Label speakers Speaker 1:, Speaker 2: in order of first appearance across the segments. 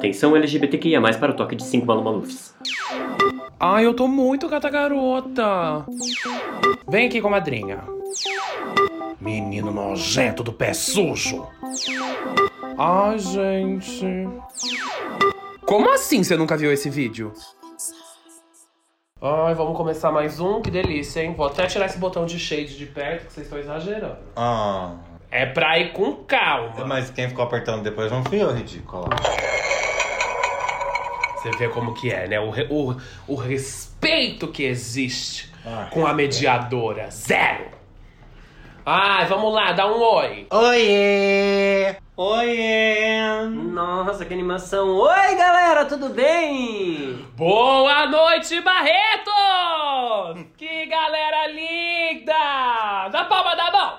Speaker 1: Atenção LGBTQIA+, para o toque de 5 Malu Malufs.
Speaker 2: Ai, eu tô muito gata garota. Vem aqui com a madrinha. Menino nojento do pé sujo. Ai, gente. Como assim você nunca viu esse vídeo? Ai, vamos começar mais um? Que delícia, hein? Vou até tirar esse botão de shade de perto, que vocês estão exagerando.
Speaker 3: Ah,
Speaker 2: É pra ir com calma.
Speaker 3: mas quem ficou apertando depois não fui eu, ridícula.
Speaker 2: Você vê como que é, né? O, re- o, o respeito que existe
Speaker 3: Ai.
Speaker 2: com a mediadora. Zero. Ai, vamos lá, dá um oi.
Speaker 3: Oiê!
Speaker 4: Oiê!
Speaker 1: Nossa, que animação! Oi, galera, tudo bem?
Speaker 2: Boa noite, Barretos! Que galera linda! Da palma da mão!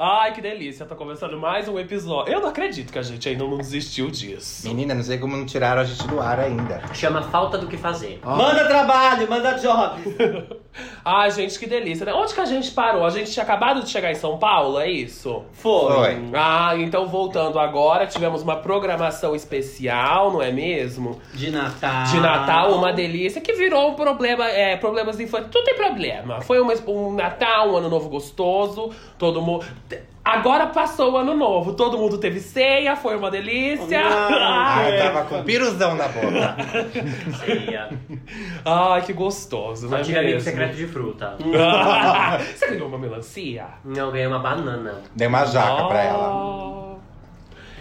Speaker 2: Ai, que delícia, tá começando mais um episódio. Eu não acredito que a gente ainda não desistiu disso.
Speaker 3: Menina, não sei como não tiraram a gente do ar ainda.
Speaker 1: Chama falta do que fazer.
Speaker 4: Manda trabalho, manda job!
Speaker 2: Ai, gente, que delícia, né? Onde que a gente parou? A gente tinha acabado de chegar em São Paulo, é isso?
Speaker 4: Foi.
Speaker 3: Foi.
Speaker 2: Ah, então voltando agora, tivemos uma programação especial, não é mesmo?
Speaker 4: De Natal.
Speaker 2: De Natal, uma delícia, que virou um problema, é, problemas infantis. Tudo tem problema. Foi uma- um Natal, um ano novo gostoso, todo mundo. Agora passou o ano novo, todo mundo teve ceia, foi uma delícia.
Speaker 3: Ai,
Speaker 2: Ai,
Speaker 3: eu tava com piruzão na boca.
Speaker 1: Ceia.
Speaker 2: Ai, que gostoso, né?
Speaker 1: Só tive amigo
Speaker 2: mesmo?
Speaker 1: secreto de fruta.
Speaker 2: Você ganhou uma melancia?
Speaker 1: Não, ganhei uma banana.
Speaker 3: Dei uma jaca pra ela.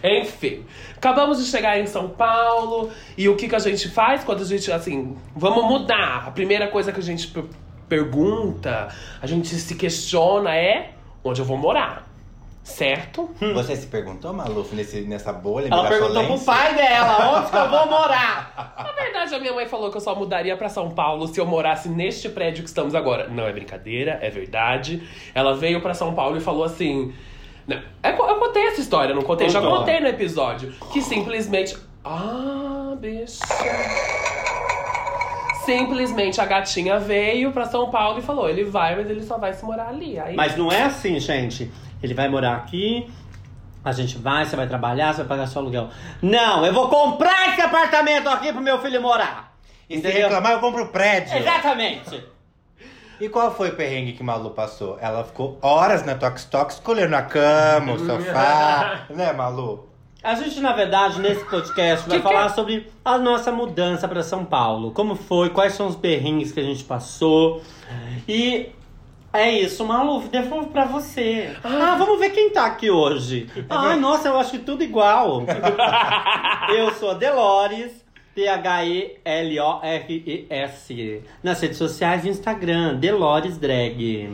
Speaker 2: Ah. Enfim, acabamos de chegar em São Paulo e o que, que a gente faz quando a gente, assim, vamos mudar. A primeira coisa que a gente per- pergunta, a gente se questiona é onde eu vou morar, certo?
Speaker 3: Você se perguntou, Maluf, nesse, nessa bolha?
Speaker 4: Ela perguntou pro pai dela, onde que eu vou morar?
Speaker 2: Na verdade, a minha mãe falou que eu só mudaria pra São Paulo se eu morasse neste prédio que estamos agora. Não é brincadeira, é verdade. Ela veio pra São Paulo e falou assim. Não, é eu contei essa história, não contei? Já contei no episódio. Que simplesmente. Ah, bicha. Simplesmente a gatinha veio pra São Paulo e falou: ele vai, mas ele só vai se morar ali. Aí,
Speaker 4: Mas não é assim, gente. Ele vai morar aqui, a gente vai, você vai trabalhar, você vai pagar seu aluguel. Não, eu vou comprar esse apartamento aqui pro meu filho morar.
Speaker 3: E se
Speaker 4: Entendeu?
Speaker 3: reclamar, eu compro o prédio.
Speaker 4: Exatamente.
Speaker 3: E qual foi o perrengue que Malu passou? Ela ficou horas na Tox Tox escolhendo a cama, o sofá. né, Malu?
Speaker 4: A gente, na verdade, nesse podcast vai
Speaker 2: Que
Speaker 4: falar
Speaker 2: que-
Speaker 4: sobre a nossa mudança pra São Paulo. Como foi, quais são os perrengues que a gente passou. E é isso, Malu, devolvo pra você. Ah, vamos ver quem tá aqui hoje. Ai, nossa, eu acho que tudo igual. eu sou a Delores. T-H-E-L-O-R-E-S. Nas redes sociais e Instagram, Delores Drag.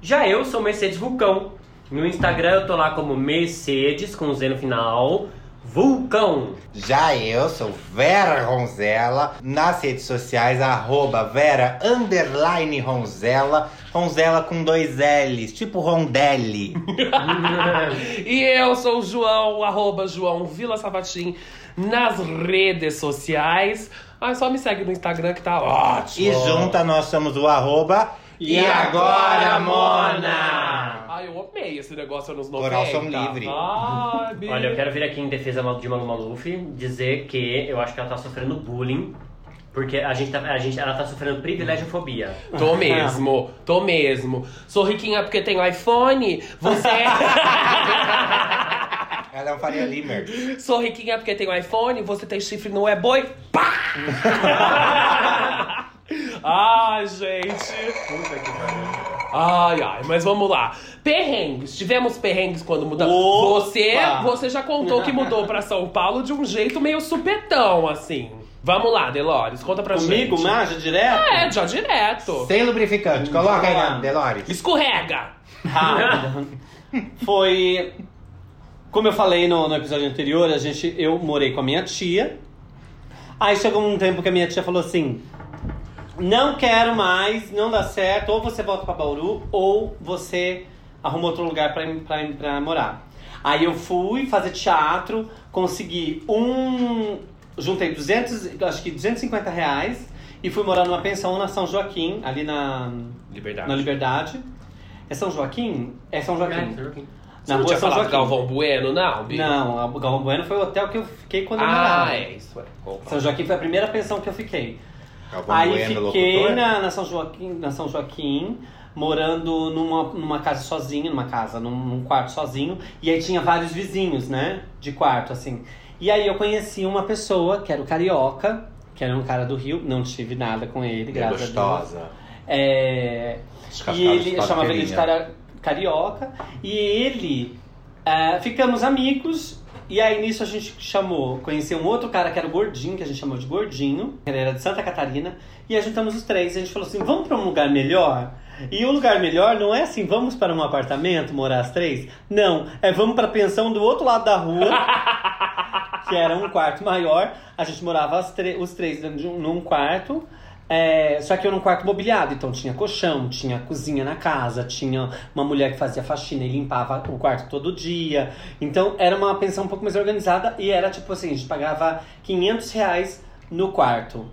Speaker 1: Já eu sou Mercedes Vulcão. No Instagram eu tô lá como Mercedes, com Z no final. Vulcão.
Speaker 3: Já eu sou Vera Ronzella, nas redes sociais, arroba Vera underline Ronzella, Ronzella com dois L's, tipo Rondelli.
Speaker 2: E eu sou o João, arroba João Vila Savatim, nas redes sociais. Ah, só me segue no Instagram que tá ótimo.
Speaker 3: E junta nós somos o arroba
Speaker 4: E agora, Mona?
Speaker 2: Ai, eu amei esse negócio anos 90.
Speaker 3: Coração livre.
Speaker 2: Ai, bicho.
Speaker 1: Olha, eu quero vir aqui em defesa de Malu Maluf dizer que eu acho que ela tá sofrendo bullying. Porque a gente tá, a gente, ela tá sofrendo privilegiofobia.
Speaker 2: Tô mesmo, tô mesmo. Sou riquinha porque tenho iPhone. Você.
Speaker 3: Ela é um Faria Limer.
Speaker 2: Sou riquinha porque tenho iPhone. Você tem chifre, não é boi? Pá! Ai, gente. Ai, ai, mas vamos lá. Perrengues. Tivemos perrengues quando mudamos. Você, você já contou que mudou pra São Paulo de um jeito meio supetão, assim. Vamos lá, Delores, conta pra
Speaker 4: Comigo,
Speaker 2: gente.
Speaker 4: Maja, direto?
Speaker 2: É, já direto.
Speaker 3: Sem lubrificante. Coloca aí,
Speaker 4: lá.
Speaker 3: Delores.
Speaker 2: Escorrega.
Speaker 4: Rápido. Foi. Como eu falei no, no episódio anterior, a gente, eu morei com a minha tia. Aí chegou um tempo que a minha tia falou assim: Não quero mais, não dá certo. Ou você volta pra Bauru, ou você arruma outro lugar pra, pra, pra morar. Aí eu fui fazer teatro, consegui um. Juntei 200, acho que 250 reais e fui morar numa pensão na São Joaquim, ali na,
Speaker 2: Liberdade.
Speaker 4: na Liberdade. É São Joaquim? É São Joaquim.
Speaker 2: Você
Speaker 4: Na
Speaker 2: não
Speaker 4: rua
Speaker 2: tinha
Speaker 4: São
Speaker 2: falado
Speaker 4: Joaquim.
Speaker 2: Galvão Bueno, não, Bi?
Speaker 4: Não, a Galvão Bueno foi o hotel que eu fiquei quando eu
Speaker 2: Ah,
Speaker 4: morava.
Speaker 2: é isso. É. Opa.
Speaker 4: São Joaquim foi a primeira pensão que eu fiquei.
Speaker 3: Galvão
Speaker 4: Aí
Speaker 3: Bueno,
Speaker 4: fiquei na, na São Joaquim, na São Joaquim, morando numa, numa casa sozinho, numa casa, num, num quarto sozinho. E aí tinha vários vizinhos, né? De quarto, assim. E aí eu conheci uma pessoa, que era o Carioca, que era um cara do Rio. Não tive nada com ele,
Speaker 3: Bem
Speaker 4: graças a Deus.
Speaker 3: gostosa.
Speaker 4: É, e ele eu chamava ele de cara, carioca. E ele ah, ficamos amigos. E aí nisso a gente chamou, conheceu um outro cara que era o gordinho, que a gente chamou de gordinho. Ele era de Santa Catarina. E aí juntamos os três. E a gente falou assim: vamos pra um lugar melhor? E o lugar melhor não é assim, vamos para um apartamento morar as três? Não, é vamos pra pensão do outro lado da rua. que era um quarto maior. A gente morava as os três um- num quarto. É, só que eu num quarto mobiliado, então tinha colchão, tinha cozinha na casa, tinha uma mulher que fazia faxina e limpava o quarto todo dia. Então era uma pensão um pouco mais organizada e era tipo assim, a gente pagava 500 reais no quarto.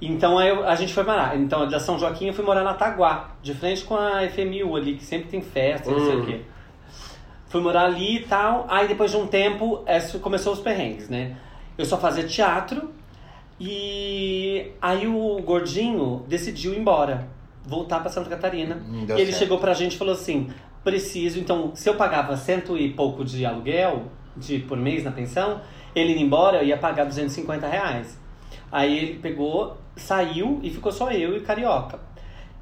Speaker 4: Então aí a gente foi morar. Então da São Joaquim eu fui morar na Taguá, de frente com a FMU ali, que sempre tem festa, não sei
Speaker 2: Hum.
Speaker 4: o quê. Fui morar ali e tal. Aí depois de um tempo, essa- começou os perrengues, né? Eu só fazia teatro e aí o gordinho decidiu ir embora, voltar pra Santa Catarina.
Speaker 3: Hum,
Speaker 4: E ele
Speaker 3: certo.
Speaker 4: chegou pra gente e falou assim: preciso, então, se eu pagava cento e pouco de aluguel de, por mês na pensão, ele indo embora, eu ia pagar 250 reais. Aí ele pegou, saiu e ficou só eu e o Carioca.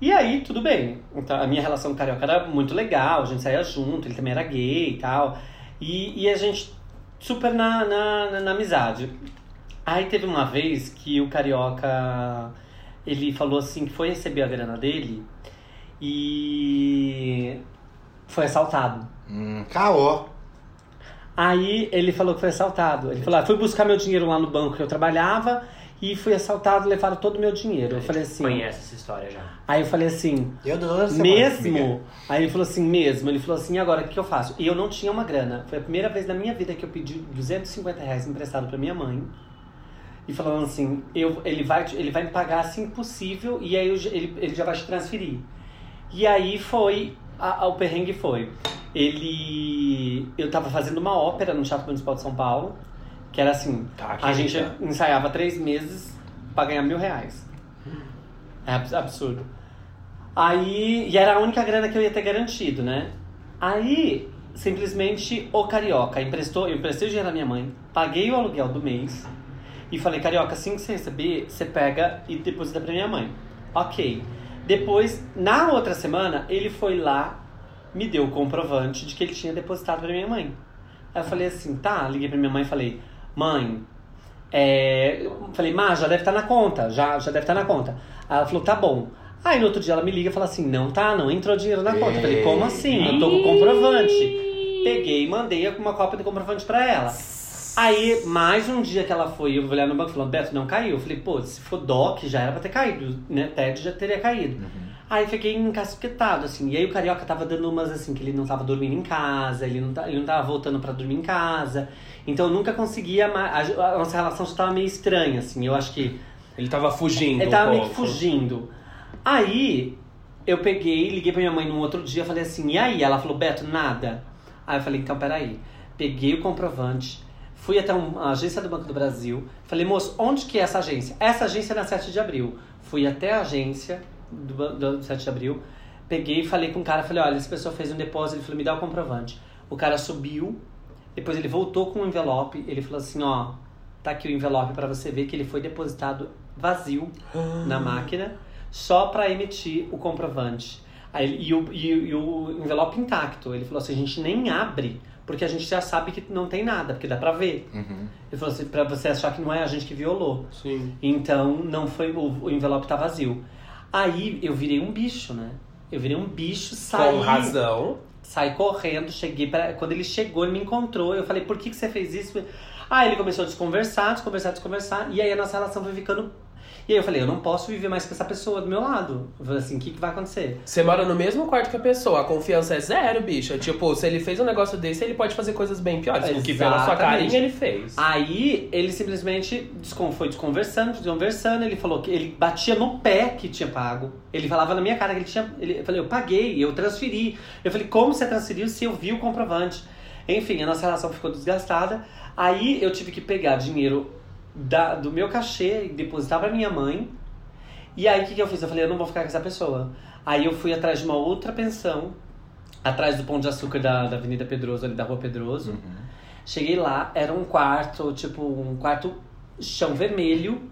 Speaker 4: E aí, tudo bem. Então, a minha relação com o Carioca era muito legal, a gente saía junto, ele também era gay e tal. E, e a gente super na, na, na, na amizade. Aí teve uma vez que o Carioca, ele falou assim que foi receber a grana dele e foi assaltado.
Speaker 3: Hum, caô.
Speaker 4: Aí ele falou que foi assaltado. Ele falou: ah, fui buscar meu dinheiro lá no banco que eu trabalhava e fui assaltado, levaram todo o meu dinheiro. Eu falei assim.
Speaker 1: Conhece essa história já.
Speaker 4: Aí eu falei assim,
Speaker 3: Eu dou
Speaker 4: mesmo? Aí ele falou assim, mesmo. Ele falou assim, agora o que eu faço? E eu não tinha uma grana. Foi a primeira vez na minha vida que eu pedi 250 reais emprestado pra minha mãe. E falando assim, eu, ele, vai, ele vai me pagar assim possível e aí eu ele, ele já vai te transferir. E aí foi, a, a- o perrengue foi. Ele. Eu tava fazendo uma ópera no Teatro Municipal de São Paulo, que era assim,
Speaker 2: Tá,
Speaker 4: a gente ensaiava três meses pra ganhar mil reais. É abs- absurdo. Aí, e era a única grana que eu ia ter garantido, né? Aí, simplesmente, o Carioca emprestou, eu emprestei o dinheiro à minha mãe, paguei o aluguel do mês e falei, Carioca, assim que você receber, você pega e deposita pra minha mãe. Ok. Depois, na outra semana, ele foi lá, me deu o comprovante de que ele tinha depositado pra minha mãe. Aí eu falei assim, tá, liguei pra minha mãe e falei, mãe, é, falei, Má, já deve estar na conta, já, já deve estar na conta. Aí ela falou, tá bom. Aí no outro dia ela me liga e fala assim, não tá, não entrou dinheiro na conta. Eu falei, como assim? Eu tô com o comprovante. Peguei e mandei uma cópia do comprovante pra ela. Aí, mais um dia que ela foi, eu olhar no banco e falou, Beto, não caiu. Eu falei, pô, se for DOC, já era pra ter caído, né? TED já teria caído. Aí fiquei encasquetado, assim. E aí o Carioca tava dando umas, assim, que ele não tava dormindo em casa, ele não, ele não tava voltando pra dormir em casa. Então eu nunca conseguia mais... A, nossa relação já tava meio estranha, assim. Eu acho que
Speaker 2: Ele tava fugindo.
Speaker 4: ele tava
Speaker 2: um
Speaker 4: meio que fugindo. Aí, eu peguei, liguei pra minha mãe no outro dia, falei assim, e aí? Ela falou, Beto, nada. Aí eu falei, então peraí. Peguei o comprovante, fui até uma agência do Banco do Brasil, falei, moço, onde que é essa agência? Essa agência é na 7 de abril. Fui até a agência do, do 7 de abril, peguei e falei com o cara, falei, olha, essa pessoa fez um depósito, ele falou, me dá o comprovante. O cara subiu, depois ele voltou com o envelope, ele falou assim, ó, tá aqui o envelope pra você ver que ele foi depositado vazio na máquina só pra emitir o comprovante. Aí, e, o, e, e o envelope intacto. Ele falou assim, a gente nem abre, porque a gente já sabe que não tem nada, porque dá pra ver.
Speaker 3: Uhum.
Speaker 4: Ele falou assim, pra você achar que não é a gente que violou.
Speaker 2: Sim.
Speaker 4: Então, não foi, o, o envelope tá vazio. Aí, eu virei um bicho, né? Eu virei um bicho, saí...
Speaker 2: Com razão.
Speaker 4: Saí correndo, cheguei para Quando ele chegou, ele me encontrou. Eu falei, por que, que você fez isso? Aí ele começou a desconversar, desconversar, desconversar. E aí a nossa relação foi ficando. E aí eu falei, eu não posso viver mais com essa pessoa do meu lado. Eu falei assim, o que, que vai acontecer?
Speaker 2: Você mora no mesmo quarto que a pessoa, a confiança é zero, bicha. Tipo, se ele fez um negócio desse, ele pode fazer coisas bem piores. O que pela sua
Speaker 4: Exatamente.
Speaker 2: carinha ele fez.
Speaker 4: Aí ele simplesmente foi desconversando, desconversando. Ele falou que ele batia no pé que tinha pago. Ele falava na minha cara que ele tinha. Ele, eu falei, eu paguei, eu transferi. Eu falei, como você transferiu se eu vi o comprovante? Enfim, a nossa relação ficou desgastada. Aí eu tive que pegar dinheiro da, do meu cachê depositar pra minha mãe. E aí o que, que eu fiz? Eu falei, eu não vou ficar com essa pessoa. Aí eu fui atrás de uma outra pensão, atrás do Pão de Açúcar da, da Avenida Pedroso, ali da Rua Pedroso. Cheguei lá, era um quarto, tipo, um quarto chão vermelho,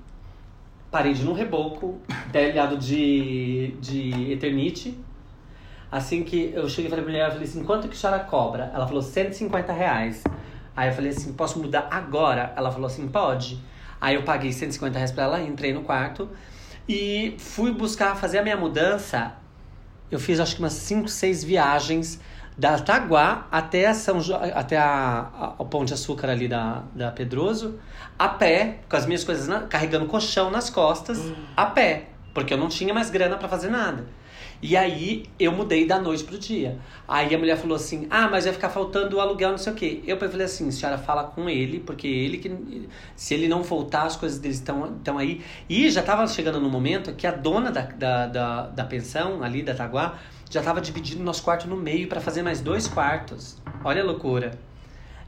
Speaker 4: parede num reboco, telhado de, de eternite. Assim que eu cheguei e falei pra mulher, eu falei assim, quanto que a senhora cobra? Ela falou, 150 reais. Aí eu falei assim, posso mudar agora? Ela falou assim, pode. Aí eu paguei 150 reais pra ela, entrei no quarto e fui buscar fazer a minha mudança. Eu fiz acho que umas 5, 6 viagens da Taguá até, São jo... até a, a- o Pão de Açúcar ali da, da Pedroso, a pé, com as minhas coisas, na- carregando colchão nas costas, a pé, porque eu não tinha mais grana pra fazer nada. E aí eu mudei da noite pro dia. Aí a mulher falou assim: Ah, mas vai ficar faltando o aluguel, não sei o quê. Eu falei assim: senhora, fala com ele, porque ele que. Se ele não voltar, as coisas dele estão, estão aí. E já tava chegando no momento que a dona da, da, da, da pensão ali, da Taguá, já tava dividindo nosso quarto no meio para fazer mais dois quartos. Olha a loucura.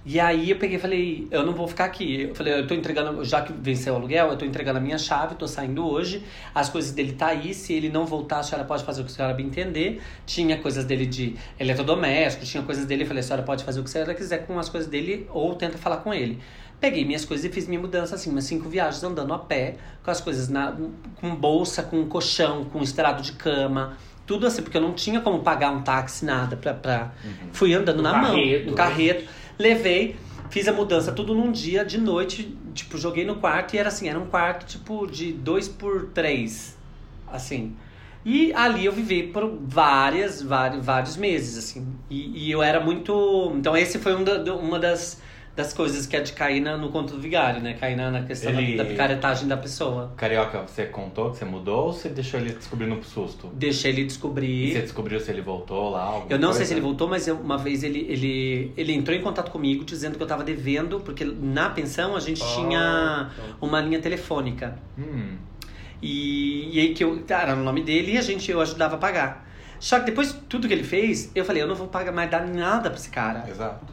Speaker 4: E aí eu peguei e falei, eu não vou ficar aqui. Eu falei, eu tô entregando, já que venceu o aluguel, eu tô entregando a minha chave, tô saindo hoje. As coisas dele tá aí, se ele não voltar, a senhora pode fazer o que a senhora bem entender. Tinha coisas dele de eletrodoméstico, tinha coisas dele, eu falei, a senhora pode fazer o que a senhora quiser com as coisas dele ou tenta falar com ele. Peguei minhas coisas e fiz minha mudança assim, umas cinco viagens andando a pé, com as coisas na, com bolsa, com colchão, com estrado de cama, tudo assim, porque eu não tinha como pagar um táxi, nada, pra, pra... fui andando
Speaker 1: No
Speaker 4: na
Speaker 1: carreto.
Speaker 4: mão, no carreto, levei, fiz a mudança tudo num dia, de noite, tipo, joguei no quarto e era assim, era um quarto tipo de dois por três, assim. E ali eu vivi por várias, vários, vários meses, assim. E, e eu era muito. Então, esse foi um da- uma das, das coisas que é de cair na- no conto do vigário, né? Cair na, na questão
Speaker 3: Ele-
Speaker 4: da, da picaretagem da pessoa.
Speaker 3: Carioca, você contou que você mudou ou você deixou ele descobrir no susto?
Speaker 4: Deixei ele
Speaker 3: E
Speaker 4: descobrir.
Speaker 3: você descobriu se ele voltou lá?
Speaker 4: Eu não sei
Speaker 3: coisa?
Speaker 4: se ele voltou, mas eu- uma vez ele, ele, ele entrou em contato comigo dizendo que eu tava devendo, porque na pensão a gente tinha uma linha telefônica.
Speaker 3: Hum.
Speaker 4: E, e aí que eu. Era no nome dele e a gente, eu ajudava a pagar. Só que depois de tudo que ele fez, eu falei, eu não vou pagar mais dar nada pra esse cara.
Speaker 3: Exato.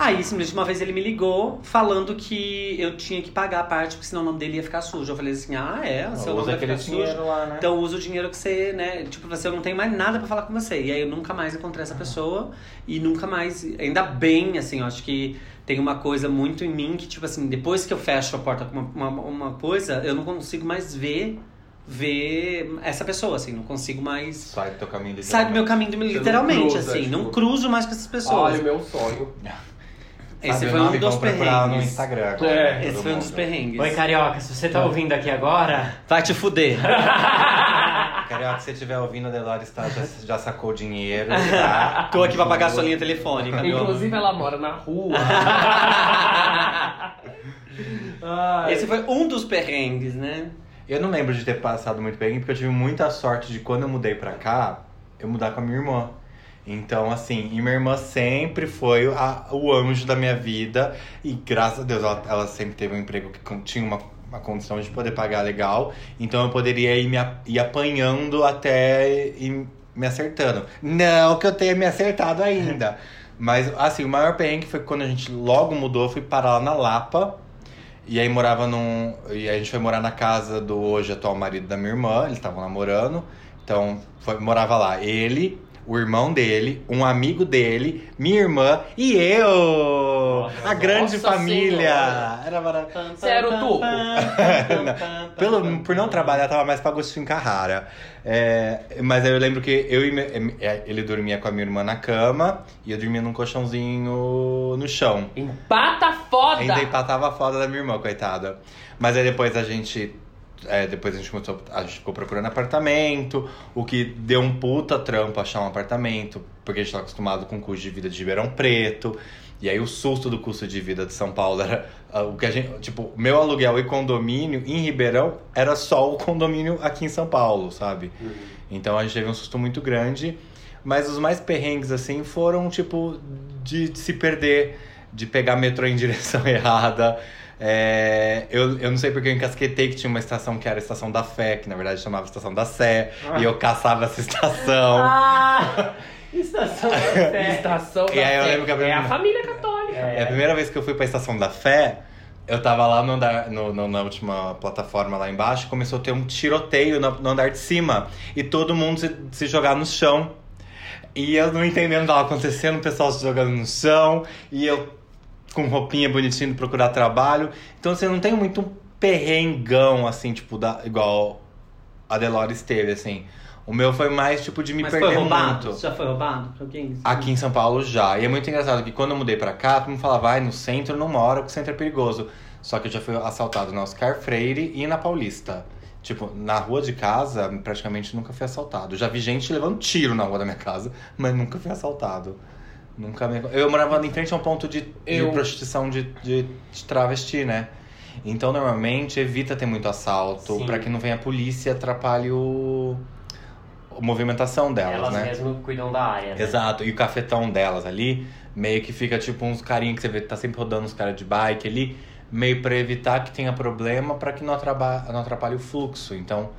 Speaker 4: Aí, simplesmente, uma vez ele me ligou falando que eu tinha que pagar a parte, porque senão o nome dele ia ficar sujo. Eu falei assim, ah, é? O seu nome vai ficar sujo.
Speaker 3: lá, né?
Speaker 4: Então usa o dinheiro que você, né? Tipo, você eu não tem mais nada pra falar com você. E aí eu nunca mais encontrei essa pessoa e nunca mais. Ainda bem, assim, eu acho que tem uma coisa muito em mim que, tipo assim, depois que eu fecho a porta com uma, uma, uma coisa, eu não consigo mais ver ver essa pessoa, assim, não consigo mais.
Speaker 3: Sai do teu caminho
Speaker 4: Sai do meu caminho,
Speaker 2: não
Speaker 4: literalmente,
Speaker 2: cruza,
Speaker 4: assim,
Speaker 2: tipo-
Speaker 4: não cruzo mais com essas pessoas.
Speaker 2: Olha, o meu sonho.
Speaker 4: Esse
Speaker 3: Sabe
Speaker 4: foi um dos
Speaker 3: procurar no
Speaker 4: perrengues.
Speaker 3: Instagram.
Speaker 2: É,
Speaker 4: Esse foi um dos perrengues.
Speaker 1: Oi, Carioca, se você tá ouvindo aqui agora,
Speaker 4: Vai te fuder.
Speaker 3: Carioca, se você estiver ouvindo, a Delores tá, já, já sacou o dinheiro. Tá?
Speaker 4: Tô aqui pra pagar a sua linha telefônica.
Speaker 2: Inclusive, ela mora na rua.
Speaker 4: Esse foi um dos perrengues, né?
Speaker 3: Eu não lembro de ter passado muito bem, porque eu tive muita sorte de quando eu mudei pra cá, eu mudar com a minha irmã. Então, assim, e minha irmã sempre foi a- o anjo da minha vida. E graças a Deus, ela, ela sempre teve um emprego que tinha uma, uma condição de poder pagar legal. Então eu poderia ir, me, ir apanhando até ir me acertando. Não que eu tenha me acertado ainda. Mas, assim, o maior perrengue foi quando a gente logo mudou, fui parar lá na Lapa. E aí morava num. E a gente foi morar na casa do hoje atual marido da minha irmã, eles estavam namorando. Então foi, morava lá ele, o irmão dele, um amigo dele, minha irmã e eu! a grande
Speaker 2: Nossa
Speaker 3: família!
Speaker 2: Senhora.
Speaker 3: Era.
Speaker 2: Você era o tuco?
Speaker 3: Pelo, por não trabalhar, tava mais pra Agostinho Carrara. É, mas aí eu lembro que eu e me- é, ele dormia com a minha irmã na cama e eu dormia num colchãozinho no chão.
Speaker 2: Empata foda!
Speaker 3: Ainda empatava a foda da minha irmã, coitada. Mas aí depois a gente. É, depois a gente começou. A gente ficou procurando apartamento, o que deu um puta trampo achar um apartamento, porque a gente tá acostumado com o custo de vida de Ribeirão Preto. E aí o susto do custo de vida de São Paulo era ah, o que a gente, tipo, meu aluguel e condomínio em Ribeirão era só o condomínio aqui em São Paulo, sabe? Então a gente teve um susto muito grande, mas os mais perrengues assim foram tipo de, de se perder, de pegar metrô em direção errada. É, eu, eu não sei porque eu encasquetei que tinha uma estação que era a Estação da Fé, que na verdade chamava Estação da Sé, e eu caçava essa estação.
Speaker 1: Ah! Estação da Fé.
Speaker 2: Estação
Speaker 3: E aí eu
Speaker 2: da Fé.
Speaker 3: lembro que a
Speaker 2: É a
Speaker 3: primeira-
Speaker 2: família católica.
Speaker 3: É a primeira vez que eu fui pra Estação da Fé, eu tava lá no andar, no, no- na última plataforma lá embaixo, começou a ter um tiroteio no, no andar de cima. E todo mundo se, se jogar no chão. E eu não entendendo o que tava acontecendo, o pessoal se jogando no chão, e eu com roupinha bonitinha de procurar trabalho. Então você não tem muito um perrengão, assim, tipo, da, igual a Delores teve, assim. O meu foi mais, tipo, de me
Speaker 4: Mas
Speaker 3: perder
Speaker 4: foi roubado?
Speaker 3: muito.
Speaker 4: Já foi roubado alguém?
Speaker 3: Aqui em São Paulo já. E é muito engraçado que quando eu mudei pra cá, todo mundo falava, vai no centro, não mora, porque o centro é perigoso. Só que eu já fui assaltado na Oscar Freire e na Paulista. Tipo, na rua de casa, praticamente nunca fui assaltado. Já vi gente levando tiro na rua da minha casa, mas nunca fui assaltado. Nunca me... Eu morava em frente a um ponto de, de
Speaker 2: Eu-
Speaker 3: prostituição de, de, de travesti, né? Então, normalmente, evita ter muito assalto, pra que não venha a polícia e atrapalhe o... a movimentação delas,
Speaker 1: Elas
Speaker 3: né?
Speaker 1: mesmo cuidam da área. né?
Speaker 3: Exato, e o cafetão delas ali, meio que fica tipo uns carinhos que você vê, tá sempre rodando uns caras de bike ali, meio pra evitar que tenha problema, pra que não não atrapalhe o fluxo. Então,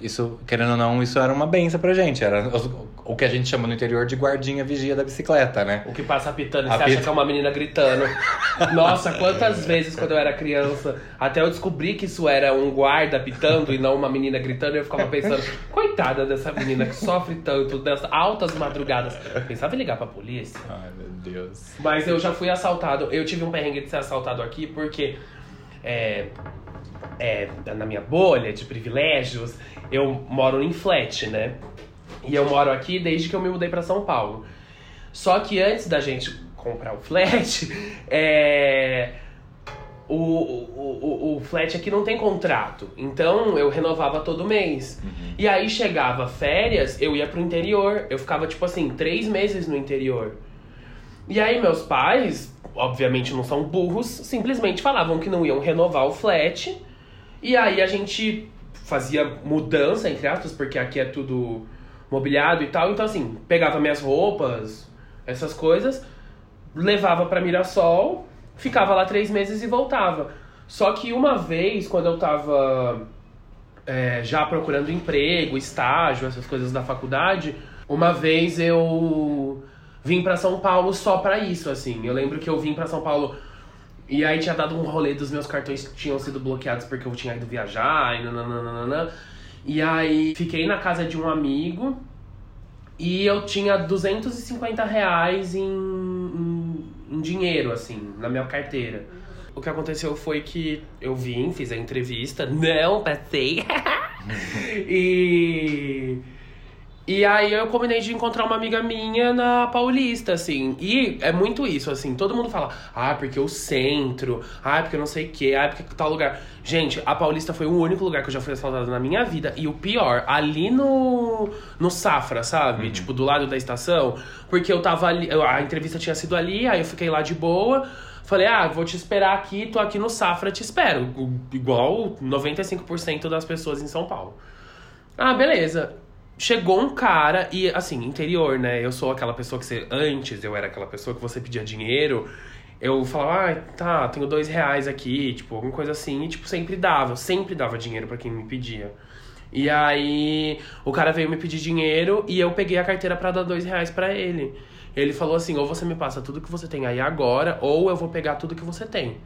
Speaker 3: isso, querendo ou não, isso era uma benção pra gente. Era os- o que a gente chama no interior de guardinha vigia da bicicleta, né?
Speaker 2: O que passa pitando, você
Speaker 3: Apita.
Speaker 2: acha que é uma menina gritando. Nossa, quantas vezes quando eu era criança, até eu descobri que isso era um guarda pitando e não uma menina gritando, eu ficava pensando, coitada dessa menina que sofre tanto, dessas altas madrugadas. Pensava em ligar pra polícia.
Speaker 3: Ai, meu Deus.
Speaker 2: Mas eu já fui assaltado. Eu tive um perrengue de ser assaltado aqui porque é, é, na minha bolha de privilégios, eu moro em flat, né? E eu moro aqui desde que eu me mudei pra São Paulo. Só que antes da gente comprar o flat, é, o, o, o, o flat aqui não tem contrato. Então eu renovava todo mês. E aí chegava férias, eu ia pro interior. Eu ficava, tipo assim, três meses no interior. E aí meus pais, obviamente não são burros, simplesmente falavam que não iam renovar o flat. E aí a gente fazia mudança, entre aspas, porque aqui é tudo mobiliado e tal. Então assim, pegava minhas roupas, essas coisas, levava pra Mirassol, ficava lá três meses e voltava. Só que uma vez, quando eu tava é, já procurando emprego, estágio, essas coisas da faculdade, uma vez eu vim pra São Paulo só pra isso, assim. Eu lembro que eu vim pra São Paulo e aí tinha dado um rolê dos meus cartões que tinham sido bloqueados porque eu tinha ido viajar e nananana. E aí fiquei na casa de um amigo e eu tinha 250 reais em, em, em dinheiro, assim, na minha carteira. O que aconteceu foi que eu vim, fiz a entrevista, não passei. e. E aí eu combinei de encontrar uma amiga minha na Paulista, assim. E é muito isso, assim. Todo mundo fala, ah, porque o centro, ah, porque não sei o quê, ah, porque tal lugar. Gente, a Paulista foi o único lugar que eu já fui assaltado na minha vida. E o pior, ali no, no Safra, sabe? Tipo, do lado da estação. Porque eu tava ali, a entrevista tinha sido ali, aí eu fiquei lá de boa. Falei, ah, vou te esperar aqui, tô aqui no Safra, te espero. Igual 95% das pessoas em São Paulo. Ah, beleza. Chegou um cara e, assim, interior, né? Eu sou aquela pessoa que você. Antes eu era aquela pessoa que você pedia dinheiro. Eu falava, ah, tá, tenho dois reais aqui, tipo, alguma coisa assim. E, tipo, sempre dava. Eu sempre dava dinheiro pra quem me pedia. E aí, o cara veio me pedir dinheiro e eu peguei a carteira pra dar dois reais pra ele. Ele falou assim: ou você me passa tudo que você tem aí agora, ou eu vou pegar tudo que você tem.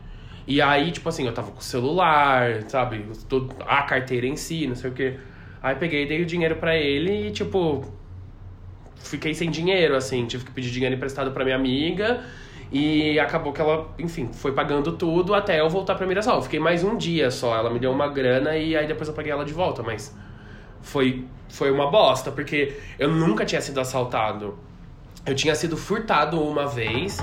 Speaker 2: E aí, tipo assim, eu tava com o celular, sabe? A carteira em si, não sei o quê. Aí peguei, dei o dinheiro pra ele e, tipo, fiquei sem dinheiro, assim. Tive que pedir dinheiro emprestado pra minha amiga. E acabou que ela, enfim, foi pagando tudo até eu voltar pra Mirassol. Eu fiquei mais um dia só. Ela me deu uma grana e aí depois eu paguei ela de volta. Mas foi, foi uma bosta, porque eu nunca tinha sido assaltado. Eu tinha sido furtado uma vez.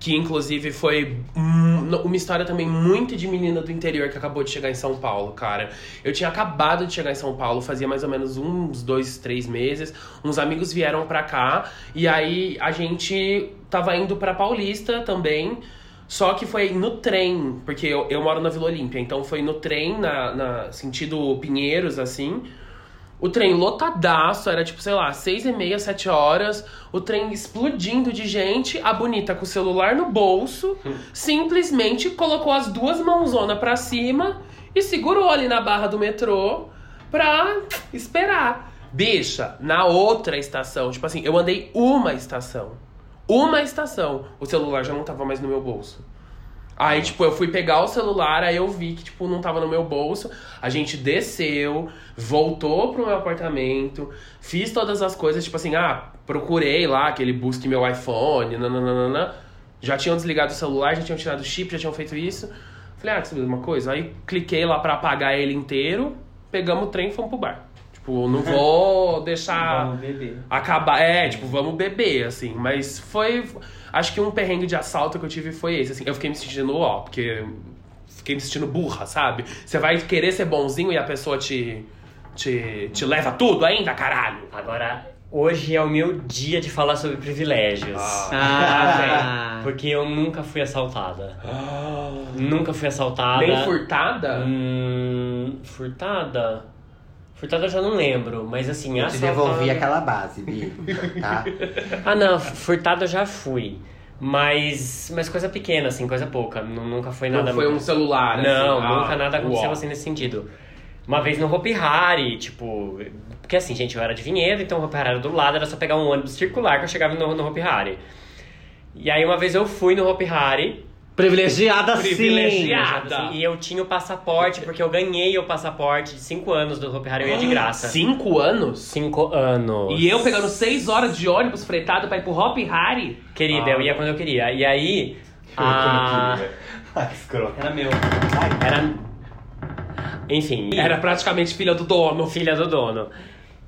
Speaker 2: Que inclusive foi uma história também muito de menina do interior que acabou de chegar em São Paulo, cara. Eu tinha acabado de chegar em São Paulo, fazia mais ou menos uns dois, três meses. Uns amigos vieram pra cá e aí a gente tava indo pra Paulista também. Só que foi no trem, porque eu, eu moro na Vila Olímpia, então foi no trem, na, na sentido Pinheiros, assim. O trem lotadaço, era tipo, sei lá, seis e meia, sete horas. O trem explodindo de gente. A bonita com o celular no bolso. simplesmente colocou as duas mãozonas pra cima e segurou ali na barra do metrô pra esperar. Bicha, na outra estação, tipo assim, eu andei uma estação. Uma estação. O celular já não tava mais no meu bolso. Aí, tipo, eu fui pegar o celular, aí eu vi que, tipo, não tava no meu bolso. A gente desceu, voltou pro meu apartamento, fiz todas as coisas, tipo assim, ah, procurei lá aquele busque meu iPhone, nananana. Já tinham desligado o celular, já tinham tirado o chip, já tinham feito isso. Falei, ah, que sabe de uma coisa? Aí cliquei lá pra apagar ele inteiro, pegamos o trem e fomos pro bar. Tipo, não vou deixar
Speaker 4: Vamos beber.
Speaker 2: acabar. É, tipo, vamos beber, assim. Mas foi. Acho que um perrengue de assalto que eu tive foi esse, assim. Eu fiquei me sentindo, ó, porque. Fiquei me sentindo burra, sabe? Você vai querer ser bonzinho e a pessoa te. te, te leva tudo ainda, caralho.
Speaker 1: Agora, hoje é o meu dia de falar sobre privilégios.
Speaker 4: Ah,
Speaker 1: Porque eu nunca fui assaltada. Nunca fui assaltada.
Speaker 2: Nem furtada?
Speaker 1: Hum, furtada? Furtada eu já não lembro, mas assim,
Speaker 5: Eu te
Speaker 1: assaltada...
Speaker 5: devolvi aquela base, Bi. Tá?
Speaker 1: Ah, não, furtada eu já fui. Mas, mas coisa pequena, assim, coisa pouca. Nu- Nunca foi nada...
Speaker 2: Não foi um celular,
Speaker 1: Não,
Speaker 2: assim. Ah,
Speaker 1: nunca nada aconteceu
Speaker 2: uau.
Speaker 1: assim nesse sentido. Uma vez no Hopi Hari, tipo... Porque assim, gente, eu era de Vinhedo, então o Hopi Hari era do lado, era só pegar um ônibus circular que eu chegava no, no Hopi Hari. E aí uma vez eu fui no Hopi Hari,
Speaker 4: Privilegiada sim.
Speaker 2: Privilegiada.
Speaker 1: assim, e eu tinha o passaporte, porque eu ganhei o passaporte de 5 anos do Hopi Hari, eu ia de graça.
Speaker 2: Cinco anos?
Speaker 1: 5 anos.
Speaker 2: E eu pegando seis horas de ônibus fretado pra ir pro Hop Harry?
Speaker 1: Querida,
Speaker 2: Ah,
Speaker 1: eu ia quando eu queria. E aí... a-
Speaker 3: Ai, escroto.
Speaker 4: Era meu.
Speaker 1: Era. Enfim.
Speaker 2: Era praticamente filha do dono.
Speaker 1: filha do dono.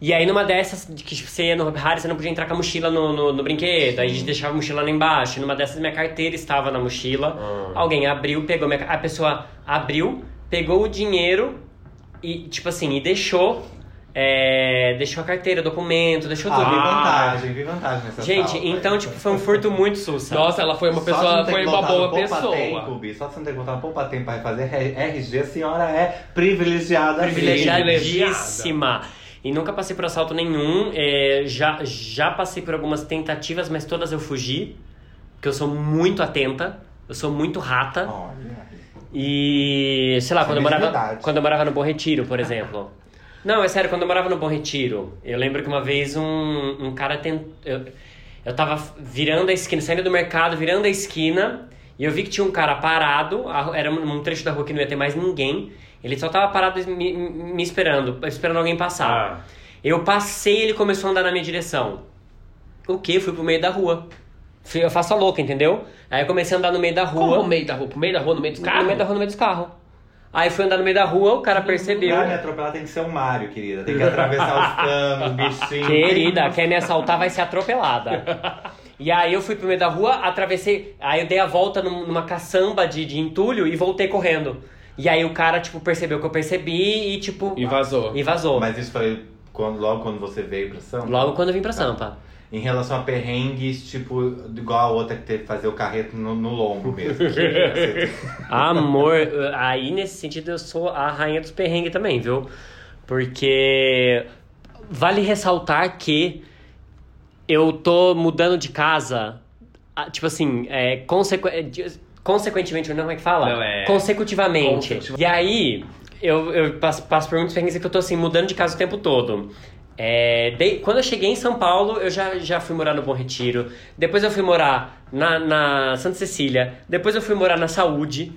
Speaker 1: E aí, numa dessas, de que tipo, você ia no Hop Hari, você não podia entrar com a mochila no, no, no brinquedo. Aí a gente deixava a mochila lá embaixo. E numa dessas, minha carteira estava na mochila. Alguém abriu, pegou minha. A pessoa abriu, pegou o dinheiro e, tipo assim, e deixou. é, deixou a carteira, documento, deixou
Speaker 3: Ah,
Speaker 1: tudo.
Speaker 3: vi vantagem, vi vantagem nessa
Speaker 1: Gente,
Speaker 3: sala.
Speaker 1: então, tipo, foi um furto muito sussa.
Speaker 2: Nossa, ela foi uma pessoa, foi uma boa pessoa.
Speaker 3: Tempo, Bi, só você não ter voltado poupa tempo pra fazer RG, a senhora é privilegiada.
Speaker 1: privilegiadíssima. E nunca passei por assalto nenhum. é, já, já passei por algumas tentativas, mas todas eu fugi. Porque eu sou muito atenta. Eu sou muito rata.
Speaker 3: Olha.
Speaker 1: E, sei lá, quando eu, morava, quando eu morava no Bom Retiro, por exemplo. Não, é sério, quando eu morava no Bom Retiro, eu lembro que uma vez um, um cara tentou. Eu, eu tava virando a esquina, saindo do mercado, virando a esquina, e eu vi que tinha um cara parado, era um trecho da rua que não ia ter mais ninguém. Ele só tava parado me, me esperando, esperando alguém passar.
Speaker 2: Ah.
Speaker 1: Eu passei e ele começou a andar na minha direção. O quê? Eu fui pro meio da rua. Eu faço a louca, entendeu? Aí eu comecei a andar no meio da rua.
Speaker 2: Como no meio da rua? Pro meio da rua, no meio dos carros?
Speaker 1: No meio da rua, no meio dos carros. Aí fui andar no meio da rua, o cara percebeu.
Speaker 3: Pra me atropelar tem que ser um Mário, querida. Tem que atravessar os canos, bichinho.
Speaker 1: Querida, quer me assaltar vai ser atropelada. E aí eu fui pro meio da rua, atravessei, aí eu dei a volta num- numa caçamba de, de entulho e voltei correndo. E aí o cara, tipo, percebeu que eu percebi e, tipo...
Speaker 2: E vazou.
Speaker 1: E vazou.
Speaker 3: Mas isso foi quando, logo quando você veio pra São
Speaker 1: Logo quando eu vim pra Sampa.
Speaker 3: Em relação a perrengues, tipo, igual a outra que teve que fazer o carreto no, no lombo mesmo. Que você-
Speaker 1: Amor, aí nesse sentido eu sou a rainha dos perrengues também, viu? Porque vale ressaltar que eu tô mudando de casa, tipo assim, é, consequ... é, consequentemente, não como é que fala?
Speaker 2: Não, é-
Speaker 1: Consecutivamente.
Speaker 2: Consecutiva-
Speaker 1: E aí, eu, eu passo, passo por muitos perrengues que eu tô assim, mudando de casa o tempo todo. É, de- quando eu cheguei em São Paulo, eu já, já fui morar no Bom Retiro. Depois eu fui morar na, na Santa Cecília. Depois eu fui morar na Saúde.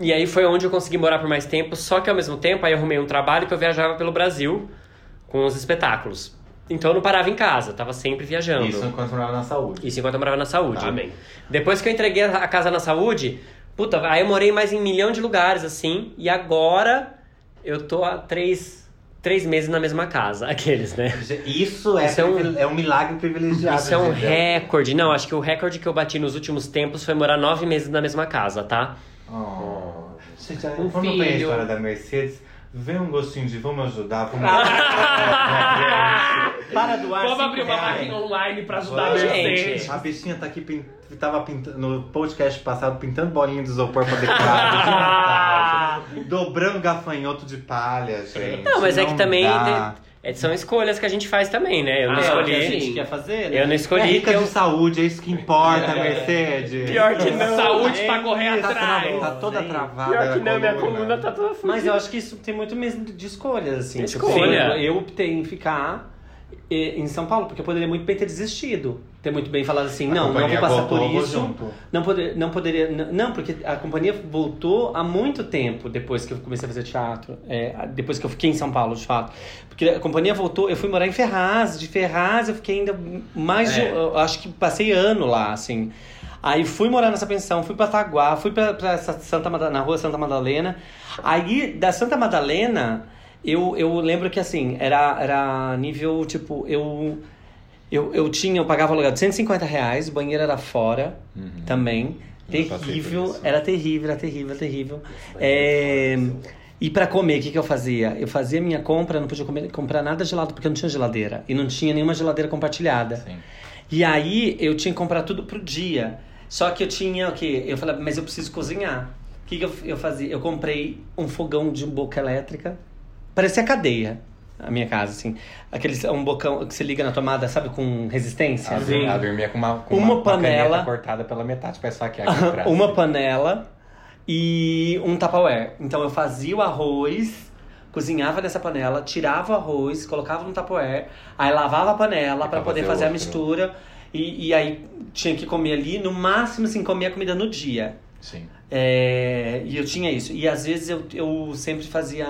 Speaker 1: E aí foi onde eu consegui morar por mais tempo. Só que ao mesmo tempo, aí eu arrumei um trabalho que eu viajava pelo Brasil com os espetáculos. Então eu não parava em casa, eu tava sempre viajando.
Speaker 3: Isso enquanto morava na saúde.
Speaker 1: Isso enquanto eu morava na saúde.
Speaker 2: Amém.
Speaker 1: Depois que eu entreguei a casa na saúde, puta, aí eu morei mais em um milhão de lugares, assim, e agora eu tô há três, três meses na mesma casa. Aqueles, né?
Speaker 5: Isso é,
Speaker 1: Isso é um-
Speaker 5: é um milagre privilegiado.
Speaker 1: Isso é um recorde. Não, acho que o recorde que eu bati nos últimos tempos foi morar nove meses na mesma casa, tá?
Speaker 3: Oh. Gente,
Speaker 2: Um
Speaker 3: tem a história da Mercedes, vem um gostinho de vamos ajudar, vamos
Speaker 4: Para doar
Speaker 2: Vamos abrir uma
Speaker 4: reais.
Speaker 2: vaquinha online pra ajudar a. Mercedes.
Speaker 3: A bichinha tá aqui, pin... tava pintando, no podcast passado, pintando bolinha de isopor pra decorar, de montagem. Dobrando gafanhoto de palha, gente.
Speaker 1: Não, mas é que também
Speaker 3: dá.
Speaker 1: É, são escolhas que a gente faz também, né? Eu não
Speaker 2: Ah,
Speaker 4: É o que a
Speaker 1: escolhi.
Speaker 4: gente quer fazer, né?
Speaker 1: Eu não
Speaker 3: É
Speaker 1: escolhi
Speaker 3: rica
Speaker 1: que eu.
Speaker 3: de saúde, é isso que importa, Mercedes.
Speaker 1: Pior que não.
Speaker 2: Saúde pra correr
Speaker 3: Tá,
Speaker 2: atrás.
Speaker 3: tá toda travada.
Speaker 1: Pior que não, minha coluna tá toda fudida.
Speaker 4: Mas eu acho que isso tem muito mesmo de escolhas, assim.
Speaker 1: De
Speaker 4: Tipo,
Speaker 1: escolha.
Speaker 4: eu, eu optei em ficar em São Paulo, porque eu poderia muito bem ter desistido. Ter muito bem falado assim,
Speaker 3: A
Speaker 4: não, não vou passar por isso.
Speaker 3: junto.
Speaker 4: Não, poder, não poderia. n- Não, porque a companhia voltou há muito tempo depois que eu comecei a fazer teatro. é, depois que eu fiquei em São Paulo, de fato. Porque a companhia voltou, eu fui morar em Ferraz. De Ferraz eu fiquei ainda mais de.
Speaker 2: É.
Speaker 4: Eu acho que passei ano lá, assim. Aí fui morar nessa pensão, fui pra Taguá, fui pra, pra Santa na rua Santa Madalena. Aí da Santa Madalena, eu, eu lembro que assim, era, era nível tipo, eu. Eu, eu tinha, eu pagava aluguel de 150 reais, o banheiro era fora também.
Speaker 3: Passei por
Speaker 4: Terrível, era terrível, era terrível, era terrível. É, e pra comer, o que, que eu fazia? Eu fazia minha compra, não podia comer, comprar nada gelado porque eu não tinha geladeira. E não tinha nenhuma geladeira compartilhada.
Speaker 3: Sim.
Speaker 4: E aí eu tinha que comprar tudo pro dia. Só que eu tinha o quê? Eu falei, mas eu preciso cozinhar. O que, que eu, eu fazia? Eu comprei um fogão de boca elétrica. Parecia cadeia. A minha casa, assim. Aqueles, um bocão que você liga na tomada, sabe, com resistência.
Speaker 3: Ela,
Speaker 2: Sim.
Speaker 3: ela dormia com uma, com
Speaker 4: Uma
Speaker 3: uma,
Speaker 4: panela.
Speaker 3: caneta cortada pela metade, pra esfaquear aqui atrás.
Speaker 4: uma panela e um Tupperware. Então eu fazia o arroz, cozinhava nessa panela, tirava o arroz, colocava no Tupperware, aí lavava a panela para
Speaker 3: pra
Speaker 4: poder
Speaker 3: fazer
Speaker 4: fazer a
Speaker 3: outro.
Speaker 4: mistura. E, e aí tinha que comer ali, no máximo assim, comer a comida no dia.
Speaker 3: Sim.
Speaker 4: É, e eu tinha isso. E às vezes eu, eu sempre fazia.